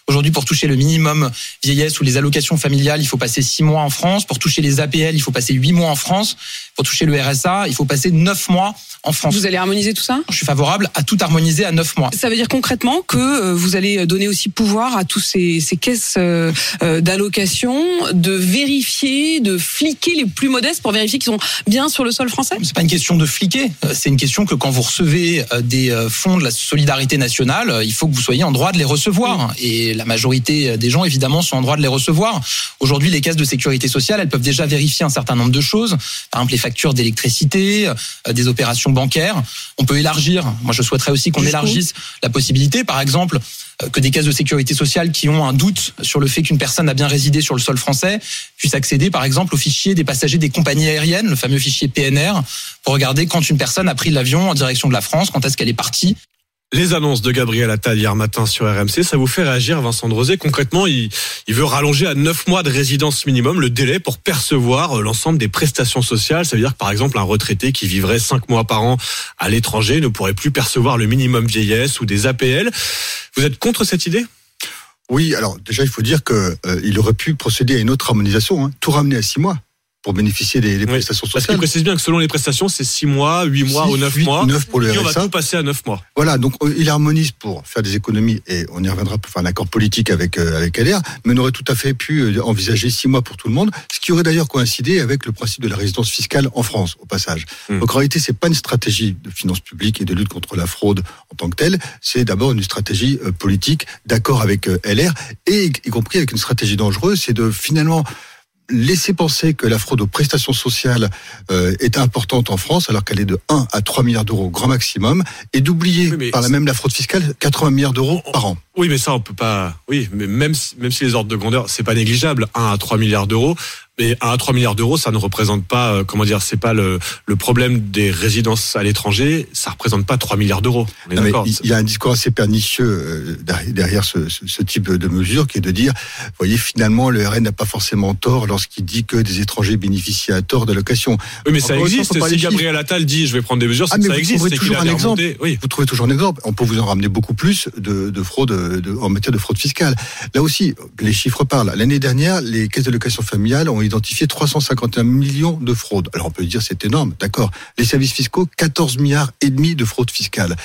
Aujourd'hui, pour toucher le minimum vieillesse ou les allocations familiales, il faut passer six mois en France. Pour toucher les APL, il faut passer huit mois en France. Pour toucher le RSA, il faut passer neuf mois en France. Vous allez harmoniser tout ça? Je suis favorable à tout harmoniser à neuf mois. Ça veut dire concrètement que euh, vous allez donner aussi pouvoir à tous ces, ces caisses euh, euh, d'allocation de vérifier, de fliquer les plus modestes pour vérifier qu'ils sont bien sur le sol français? C'est pas une question de fliquer, c'est une question que quand vous recevez des fonds de la solidarité nationale, il faut que vous soyez en droit de les recevoir. Et la majorité des gens, évidemment, sont en droit de les recevoir. Aujourd'hui, les caisses de sécurité sociale, elles peuvent déjà vérifier un certain nombre de choses. Par exemple, les factures d'électricité, des opérations bancaires. On peut élargir. Moi, je souhaiterais aussi qu'on élargisse la possibilité, par exemple, que des caisses de sécurité sociale qui ont un doute sur le fait qu'une personne a bien résidé sur le sol français puissent accéder, par exemple, au fichier des passagers des compagnies aériennes, le fameux fichier PNR, pour regarder quand une personne a pris l'avion en direction de la France, quand est-ce qu'elle est partie. Les annonces de Gabriel Attal hier matin sur RMC, ça vous fait réagir, Vincent Drozé Concrètement, il, il, veut rallonger à 9 mois de résidence minimum le délai pour percevoir l'ensemble des prestations sociales. Ça veut dire que, par exemple, un retraité qui vivrait 5 mois par an à l'étranger ne pourrait plus percevoir le minimum vieillesse ou des APL. Vous êtes contre cette idée? Oui, alors déjà, il faut dire qu'il euh, aurait pu procéder à une autre harmonisation, hein, tout ramener à 6 mois pour bénéficier des, des prestations sociales. Parce qu'il précise bien que selon les prestations, c'est 6 mois, 8 mois Six, ou 9 huit, mois. neuf pour le et on va RSA. tout passer à 9 mois. Voilà, donc euh, il harmonise pour faire des économies et on y reviendra pour faire un accord politique avec euh, avec LR, mais on aurait tout à fait pu euh, envisager six mois pour tout le monde, ce qui aurait d'ailleurs coïncidé avec le principe de la résidence fiscale en France, au passage. Hmm. Donc en réalité, c'est pas une stratégie de finances publiques et de lutte contre la fraude en tant que telle, c'est d'abord une stratégie euh, politique d'accord avec LR et y compris avec une stratégie dangereuse, c'est de finalement laisser penser que la fraude aux prestations sociales euh, est importante en France, alors qu'elle est de 1 à 3 milliards d'euros grand maximum, et d'oublier Oui, par la même la fraude fiscale 80 milliards d'euros par an. Oui, mais ça, on peut pas. Oui, mais même si, même si les ordres de grandeur, c'est pas négligeable, 1 à 3 milliards d'euros. Mais 1 à 3 milliards d'euros, ça ne représente pas, euh, comment dire, c'est pas le, le problème des résidences à l'étranger, ça représente pas 3 milliards d'euros. Il y a un discours assez pernicieux euh, derrière- ce, ce- ce type de mesure qui est de dire, vous voyez, finalement, le RN n'a pas forcément tort lorsqu'il dit que des étrangers bénéficient à tort d'allocations. Oui, mais ça une fois, existe. Si. Gabriel Attal dit, je vais prendre des mesures, Ah, mais ça vous existe. qu'il toujours un exemple. Oui. Vous trouvez toujours un exemple. On peut vous en ramener beaucoup plus de, de fraude de- en matière de fraude fiscale. Là aussi, les chiffres parlent. L'année dernière, les caisses de location familiale ont identifié 351 millions de fraudes. Alors on peut dire c'est énorme, d'accord. Les services fiscaux, 14 milliards et demi de fraude fiscale.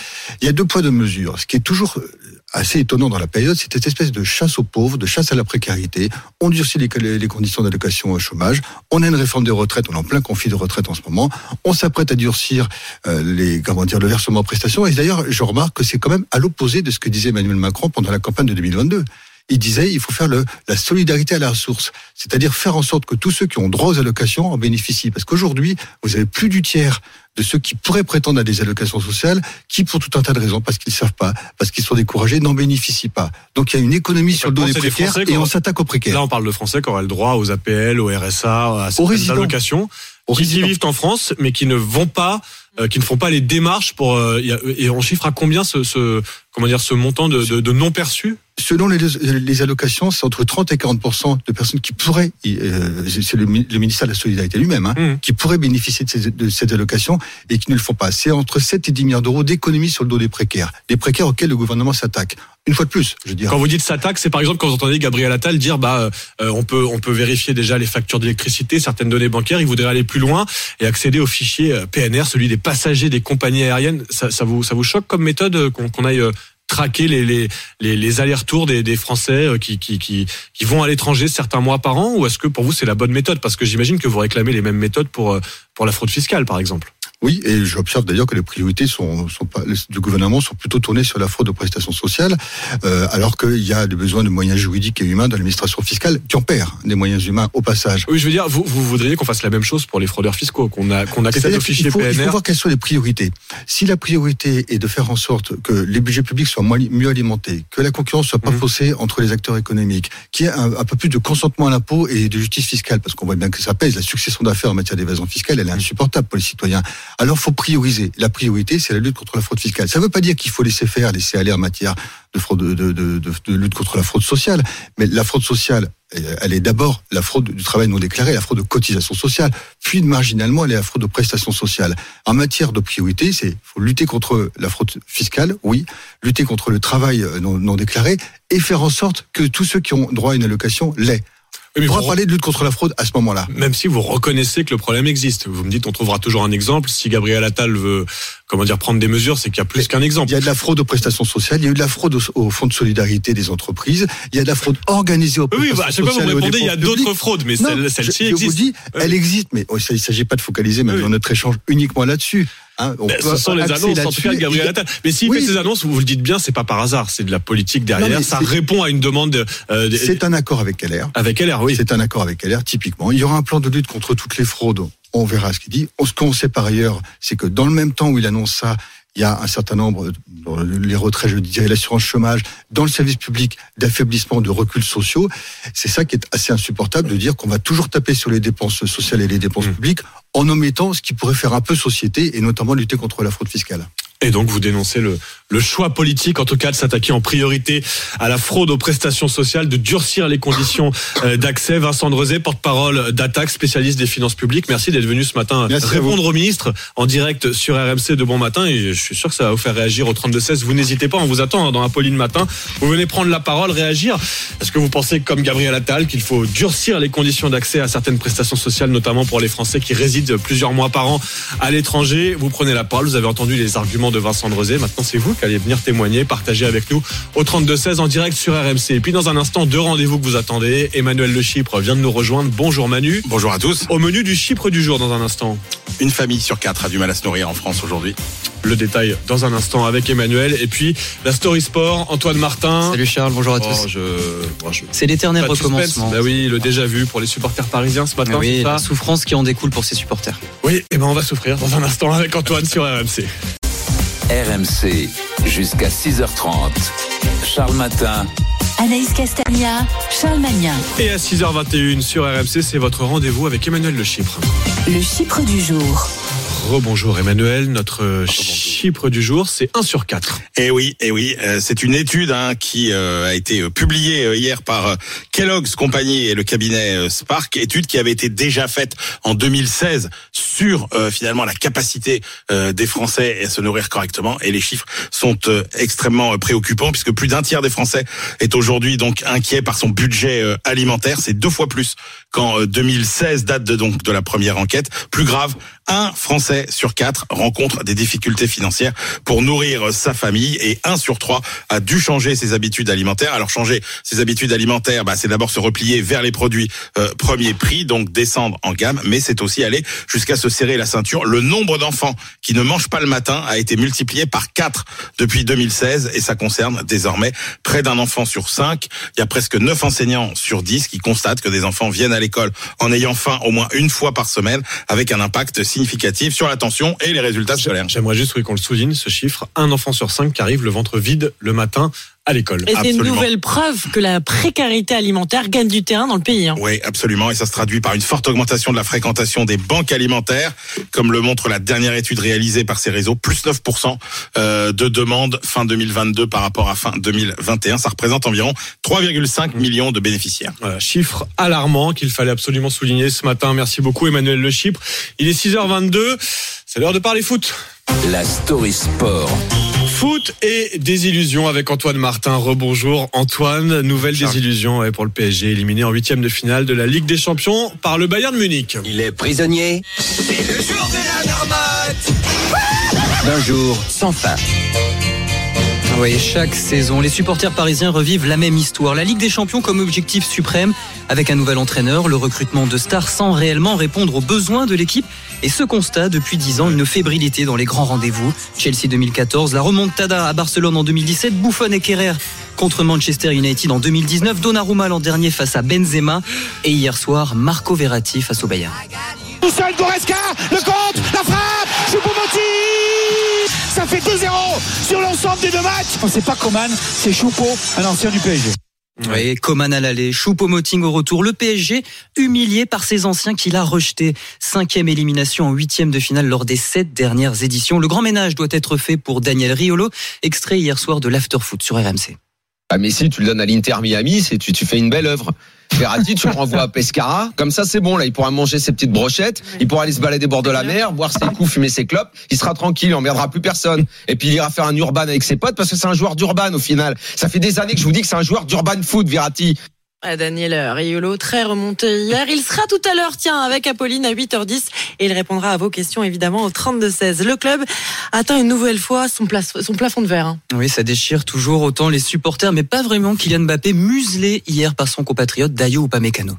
Il y a deux poids de mesure. Ce qui est toujours euh, assez étonnant dans la période, c'est cette espèce de chasse aux pauvres, de chasse à la précarité. On durcit les, conditions d'allocation au chômage. On a une réforme des retraites. On est en plein conflit de retraite en ce moment. On s'apprête à durcir euh, les, comment dire, le versement en prestations. Et d'ailleurs, je remarque que c'est quand même à l'opposé de ce que disait Emmanuel Macron pendant la campagne de 2022 il disait il faut faire le, la solidarité à la source, c'est-à-dire faire en sorte que tous ceux qui ont droit aux allocations en bénéficient. Parce qu'aujourd'hui, vous avez plus du tiers de ceux qui pourraient prétendre à des allocations sociales, qui pour tout un tas de raisons, parce qu'ils ne savent pas, parce qu'ils sont découragés, n'en bénéficient pas. Donc il y a une économie sur le dos des précaires et on s'attaque aux précaires. Là, on parle de Français qui auraient le droit aux APL, au RSA, à résidents. allocations, Aux qui y résidents. vivent en France, mais qui ne vont pas, qui ne font pas les démarches pour. euh, et on chiffre à combien ce, ce, comment dire, ce montant de, de, de non perçus Selon les, les allocations, c'est entre 30 et 40% de personnes qui pourraient, euh, c'est le ministère de la Solidarité lui-même, hein, Mmh. qui pourraient bénéficier de ces, de ces allocations et qui ne le font pas. C'est entre 7 et 10 milliards d'euros d'économies sur le dos des précaires. Des précaires auxquels le gouvernement s'attaque. Une fois de plus, je veux dire. Quand vous dites s'attaque, c'est par exemple quand vous entendez Gabriel Attal dire bah euh, on peut on peut vérifier déjà les factures d'électricité, certaines données bancaires. Il voudrait aller plus loin et accéder au fichier euh, PNR, celui des passagers des compagnies aériennes. Ça, ça vous ça vous choque comme méthode euh, qu'on aille euh, traquer les les les, les allers-retours des, des Français euh, qui, qui qui qui vont à l'étranger certains mois par an? Ou est-ce que pour vous c'est la bonne méthode? Parce que j'imagine que vous réclamez les mêmes méthodes pour euh, pour la fraude fiscale par exemple. Oui, et j'observe d'ailleurs que les priorités sont, sont pas, du gouvernement sont plutôt tournées sur la fraude aux prestations sociales, euh, alors qu'il y a des besoins de moyens juridiques et humains dans l'administration fiscale qui en perd des moyens humains au passage. Oui, je veux dire, vous, vous voudriez qu'on fasse la même chose pour les fraudeurs fiscaux, qu'on a qu'on accède C'est-à-dire au qu'il fichier faut, il faut PNR. voir quelles sont les priorités. Si la priorité est de faire en sorte que les budgets publics soient moins- mieux alimentés, que la concurrence soit Mmh. pas faussée entre les acteurs économiques, qu'il y ait un, un peu plus de consentement à l'impôt et de justice fiscale, parce qu'on voit bien que ça pèse. La succession d'affaires en matière d'évasion fiscale, elle est insupportable pour les citoyens. Alors, faut prioriser. La priorité, c'est la lutte contre la fraude fiscale. Ça ne veut pas dire qu'il faut laisser faire, laisser aller en matière de lutte contre la fraude sociale. Mais la fraude sociale, elle est d'abord la fraude du travail non déclaré, la fraude de cotisation sociale, puis marginalement, elle est la fraude de prestations sociales. En matière de priorité, c'est faut lutter contre la fraude fiscale, oui, lutter contre le travail euh, non déclaré et faire en sorte que tous ceux qui ont droit à une allocation l'aient. Oui, mais On pourra parler de lutte contre la fraude à ce moment-là. Même si vous reconnaissez que le problème existe. Vous me dites, on trouvera toujours un exemple. Si Gabriel Attal veut, comment dire, prendre des mesures, c'est qu'il y a plus qu'un exemple. Il y a de la fraude aux prestations sociales, il y a eu de la fraude au, au fonds de solidarité des entreprises, il y a de la fraude organisée aux Oui, prestations bah, à chaque fois, vous répondez, il y a d'autres fraudes, mais Non, celle- celle-ci je- je vous existe. dis, Oui. elle existe, mais oh, il ne s'agit pas de focaliser même dans notre échange uniquement là-dessus. Hein, on Ben, peut ce sont les annonces, en tout cas, de Gabriel Attal. Mais s'il Oui, fait ces annonces, vous, le dites bien, c'est pas par hasard. C'est de la politique derrière. Non, ça répond à une demande. euh, des- C'est un accord avec LR. Avec LR, oui. C'est un accord avec LR, typiquement. Il y aura un plan de lutte contre toutes les fraudes. On verra ce qu'il dit. Ce qu'on sait par ailleurs, c'est que dans le même temps où il annonce ça, il y a un certain nombre, dans les retraits, je dirais, l'assurance chômage, dans le service public, d'affaiblissement, de reculs sociaux. C'est ça qui est assez insupportable de dire qu'on va toujours taper sur les dépenses sociales et les dépenses Mmh. publiques en omettant ce qui pourrait faire un peu société et notamment lutter contre la fraude fiscale. Et donc vous dénoncez le, le choix politique, en tout cas, de s'attaquer en priorité à la fraude aux prestations sociales, de durcir les conditions euh, d'accès. Vincent Drezé, porte-parole d'Attaque, spécialiste des finances publiques. Merci d'être venu ce matin Merci répondre au ministre en direct sur RMC de bon matin. Et je suis sûr que ça va vous faire réagir au 32-16. Vous n'hésitez pas, on vous attend hein, dans Apolline Matin. Vous venez prendre la parole, réagir. Est-ce que vous pensez, comme Gabriel Attal, qu'il faut durcir les conditions d'accès à certaines prestations sociales, notamment pour les Français qui résident plusieurs mois par an à l'étranger? Vous prenez la parole, vous avez entendu les arguments de Vincent Drezé. Maintenant, c'est vous qui allez venir témoigner, partager avec nous au 32-16 en direct sur RMC. Et puis, dans un instant, deux rendez-vous que vous attendez. Emmanuel Le Chypre vient de nous rejoindre. Bonjour Manu. Bonjour à tous. Au menu du Chypre du jour, dans un instant. Une famille sur quatre a du mal à se nourrir en France aujourd'hui. Le détail dans un instant avec Emmanuel. Et puis, la Story Sport, Antoine Martin. Salut Charles, bonjour à Oh, tous. je- bon, je- C'est l'éternel recommencement. Bah oui, le déjà vu pour les supporters parisiens ce matin. oui, la souffrance qui en découle pour ses supporters. Oui, et ben on va souffrir dans un instant avec Antoine sur RMC. RMC, jusqu'à 6h30. Charles Matin. Anaïs Castagna, Charles Magnin. Et à 6h21 sur RMC, c'est votre rendez-vous avec Emmanuel Le Chypre. Le Chypre du jour. Rebonjour Emmanuel, notre Chypre du jour, c'est 1 sur 4. Eh oui, eh oui, euh, c'est une étude hein, qui euh, a été euh, publiée hier par Kellogg's Company et le cabinet Spark, étude qui avait été déjà faite en 2016 sur euh, finalement la capacité euh, des Français à se nourrir correctement. Et les chiffres sont euh, extrêmement préoccupants puisque plus d'un tiers des Français est aujourd'hui donc inquiet par son budget euh, alimentaire, c'est deux fois plus qu'en euh, 2016 date de donc de la première enquête. Plus grave, un Français sur quatre rencontre des difficultés financières pour nourrir sa famille et un sur trois a dû changer ses habitudes alimentaires. Alors changer ses habitudes alimentaires, bah, c'est d'abord se replier vers les produits euh, premier prix, donc descendre en gamme, mais c'est aussi aller jusqu'à se serrer la ceinture. Le nombre d'enfants qui ne mangent pas le matin a été multiplié par 4 depuis 2016 et ça concerne désormais près d'un enfant sur 5. Il y a presque 9 enseignants sur 10 qui constatent que des enfants viennent à l'école en ayant faim au moins une fois par semaine avec un impact significatif sur l'attention et les résultats scolaires. J'aimerais juste qu'on le souligne, ce chiffre. Un enfant sur cinq qui arrive le ventre vide le matin à l'école. Et c'est une nouvelle preuve que la précarité alimentaire gagne du terrain dans le pays. hein. Oui, absolument. Et ça se traduit par une forte augmentation de la fréquentation des banques alimentaires, comme le montre la dernière étude réalisée par ces réseaux, plus 9% euh, de demandes fin 2022 par rapport à fin 2021. Ça représente environ 3,5 millions de bénéficiaires. Voilà, chiffre alarmant qu'il fallait absolument souligner ce matin. Merci beaucoup Emmanuel Le Chypre. Il est 6h22. C'est l'heure de parler foot. La story sport. Foot et désillusion avec Antoine Martin. Rebonjour Antoine. Nouvelle désillusion pour le PSG éliminé en huitième de finale de la Ligue des Champions par le Bayern de Munich. Il est prisonnier d'un jour sans fin. Oui, chaque saison, les supporters parisiens revivent la même histoire. La Ligue des Champions comme objectif suprême, avec un nouvel entraîneur, le recrutement de stars sans réellement répondre aux besoins de l'équipe. Et ce constat, depuis 10 ans, une fébrilité dans les grands rendez-vous. Chelsea 2014, la remontada à Barcelone en 2017, Buffon et Kerrer contre Manchester United en 2019, Donnarumma l'an dernier face à Benzema, et hier soir, Marco Verratti face au Bayern. Le compte, la frappe, Ça fait 2-0 sur l'ensemble des deux matchs. C'est pas Coman, c'est Choupo, un ancien du PSG. Oui, Coman à l'aller, Choupo-Moting au retour. Le PSG humilié par ses anciens qu'il a rejetés. Cinquième élimination en huitième de finale lors des sept dernières éditions. Le grand ménage doit être fait pour Daniel Riolo, extrait hier soir de l'afterfoot sur RMC. Ah, Messi, tu le donnes à l'Inter Miami, c'est tu, tu fais une belle œuvre. Verratti, tu le renvoies à Pescara. Comme ça, c'est bon. Là, il pourra manger ses petites brochettes. Il pourra aller se balader bord de la mer, boire ses coups, fumer ses clopes. Il sera tranquille, il emmerdera plus personne. Et puis, il ira faire un urban avec ses potes parce que c'est un joueur d'urban au final. Ça fait des années que je vous dis que c'est un joueur d'urban foot, Verratti. Ah, Daniel Riolo, très remonté hier. Il sera tout à l'heure, tiens, avec Apolline à 8h10 et il répondra à vos questions évidemment au 32-16. Le club atteint une nouvelle fois son, plaf- son plafond de verre. hein. Oui, ça déchire toujours autant les supporters, mais pas vraiment Kylian Mbappé, muselé hier par son compatriote Dayo Upamecano.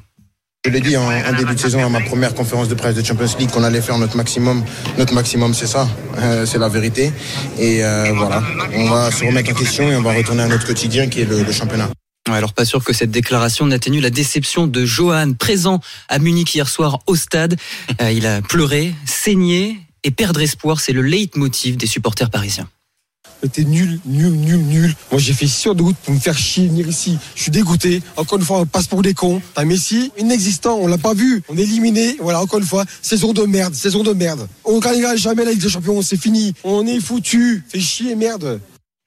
Je l'ai dit en, en début de saison à ma première conférence de presse de Champions League qu'on allait faire notre maximum. Notre maximum, c'est ça, Euh, c'est la vérité. Et euh, voilà, on va se remettre en question et on va retourner à notre quotidien qui est le, le championnat. Alors pas sûr que cette déclaration n'atténue la déception de Johan, présent à Munich hier soir au stade. Euh, il a pleuré, saigné et perdre espoir, c'est le leitmotiv des supporters parisiens. T'es nul, nul, nul, nul. Moi, j'ai fait 6 heures de route pour me faire chier, venir ici. Je suis dégoûté. Encore une fois, on passe pour des cons. T'as Messi, inexistant, on l'a pas vu. On est éliminé. Voilà, encore une fois, saison de merde, saison de merde. On gagnera jamais la Ligue des Champions, c'est fini. On est foutu. Fais chier, merde.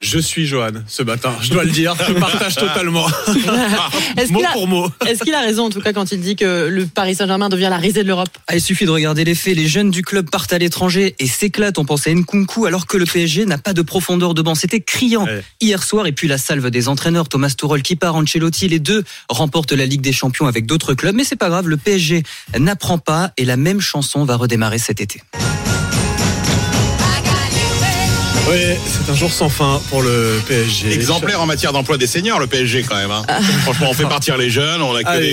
Je suis Johan ce matin, je dois le dire, je partage totalement. [laughs] Est-ce mot qu'il a- pour mot. Est-ce qu'il a raison en tout cas quand il dit que le Paris Saint-Germain devient la risée de l'Europe Ah, il suffit de regarder les faits. Les jeunes du club partent à l'étranger et s'éclatent. On pensait à Nkunku alors que le PSG n'a pas de profondeur de banc. C'était criant hier soir. Et puis la salve des entraîneurs, Thomas Tuchel qui part, Ancelotti, les deux remportent la Ligue des Champions avec d'autres clubs. Mais c'est pas grave, le PSG n'apprend pas et la même chanson va redémarrer cet été. Oui, c'est un jour sans fin pour le PSG. Exemplaire en matière d'emploi des seniors, le PSG quand même. hein. Franchement, on fait partir les jeunes, on a que, Allez.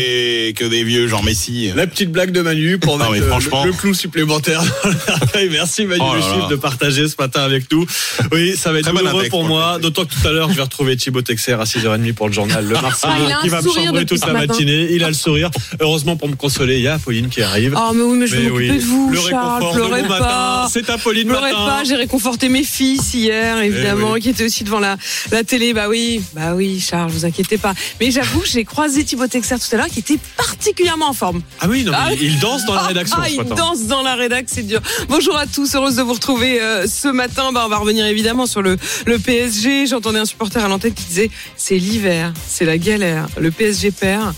des, que des vieux, genre Messi. La petite blague de Manu pour [laughs] Non, mettre le- clou supplémentaire. Merci Manu Oh Le là de partager ce matin avec nous. Oui, ça va être Très bon douloureux index pour pour moi. D'autant que tout à l'heure, je vais retrouver Thibaut Texer à 6h30 pour le journal Le Marseillais Ah, il a un qui va me sourire chambrer toute la matin. matinée. Il a le sourire. Heureusement pour me consoler, il y a Apolline qui arrive. Oh, mais oui, mais je vais m'occuper de vous, Le Charles. Pleurez bon pas. C'est Apolline Pleurez matin. pas, j'ai réconforté mes fils hier, évidemment, Eh oui. qui étaient aussi devant la, la télé. Bah oui, bah oui, Charles, vous inquiétez pas. Mais j'avoue, j'ai croisé Thibaut Texer tout à l'heure, qui était particulièrement en forme. Ah oui, non, mais il danse dans la rédaction Ah, il danse dans la rédac, c'est dur. Bonjour à tous, heureuse de vous retrouver euh, ce matin. Bah, on va revenir évidemment sur le, le PSG. J'entendais un supporter à l'antenne qui disait c'est l'hiver, c'est la galère. Le PSG perd.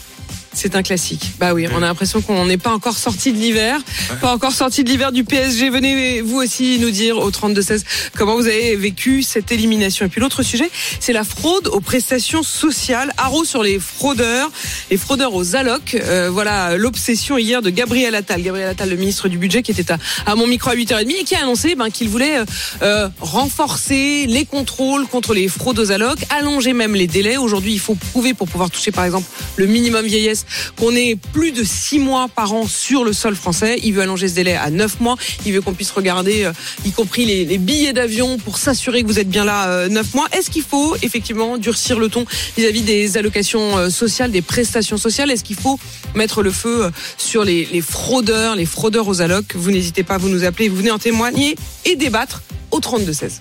C'est un classique. Bah oui, on a l'impression qu'on n'est pas encore sorti de l'hiver, pas encore sorti de l'hiver du PSG. Venez vous aussi nous dire au 32 16 comment vous avez vécu cette élimination. Et puis l'autre sujet, c'est la fraude aux prestations sociales. Haro sur les fraudeurs, les fraudeurs aux allocs. Euh, voilà l'obsession hier de Gabriel Attal, Gabriel Attal, le ministre du budget, qui était à, à mon micro à 8h30 et qui a annoncé ben, qu'il voulait euh, euh, renforcer les contrôles contre les fraudes aux allocs, allonger même les délais. Aujourd'hui, il faut prouver pour pouvoir toucher par exemple le minimum vieillesse qu'on ait plus de 6 mois par an sur le sol français. Il veut allonger ce délai à 9 mois. Il veut qu'on puisse regarder, euh, y compris les, billets d'avion pour s'assurer que vous êtes bien là euh, 9 mois. Est-ce qu'il faut effectivement durcir le ton vis-à-vis des allocations euh, sociales, des prestations sociales? Est-ce qu'il faut mettre le feu sur les, fraudeurs, les fraudeurs aux allocs? Vous n'hésitez pas vous nous appeler, vous venez en témoigner et débattre au 32 16.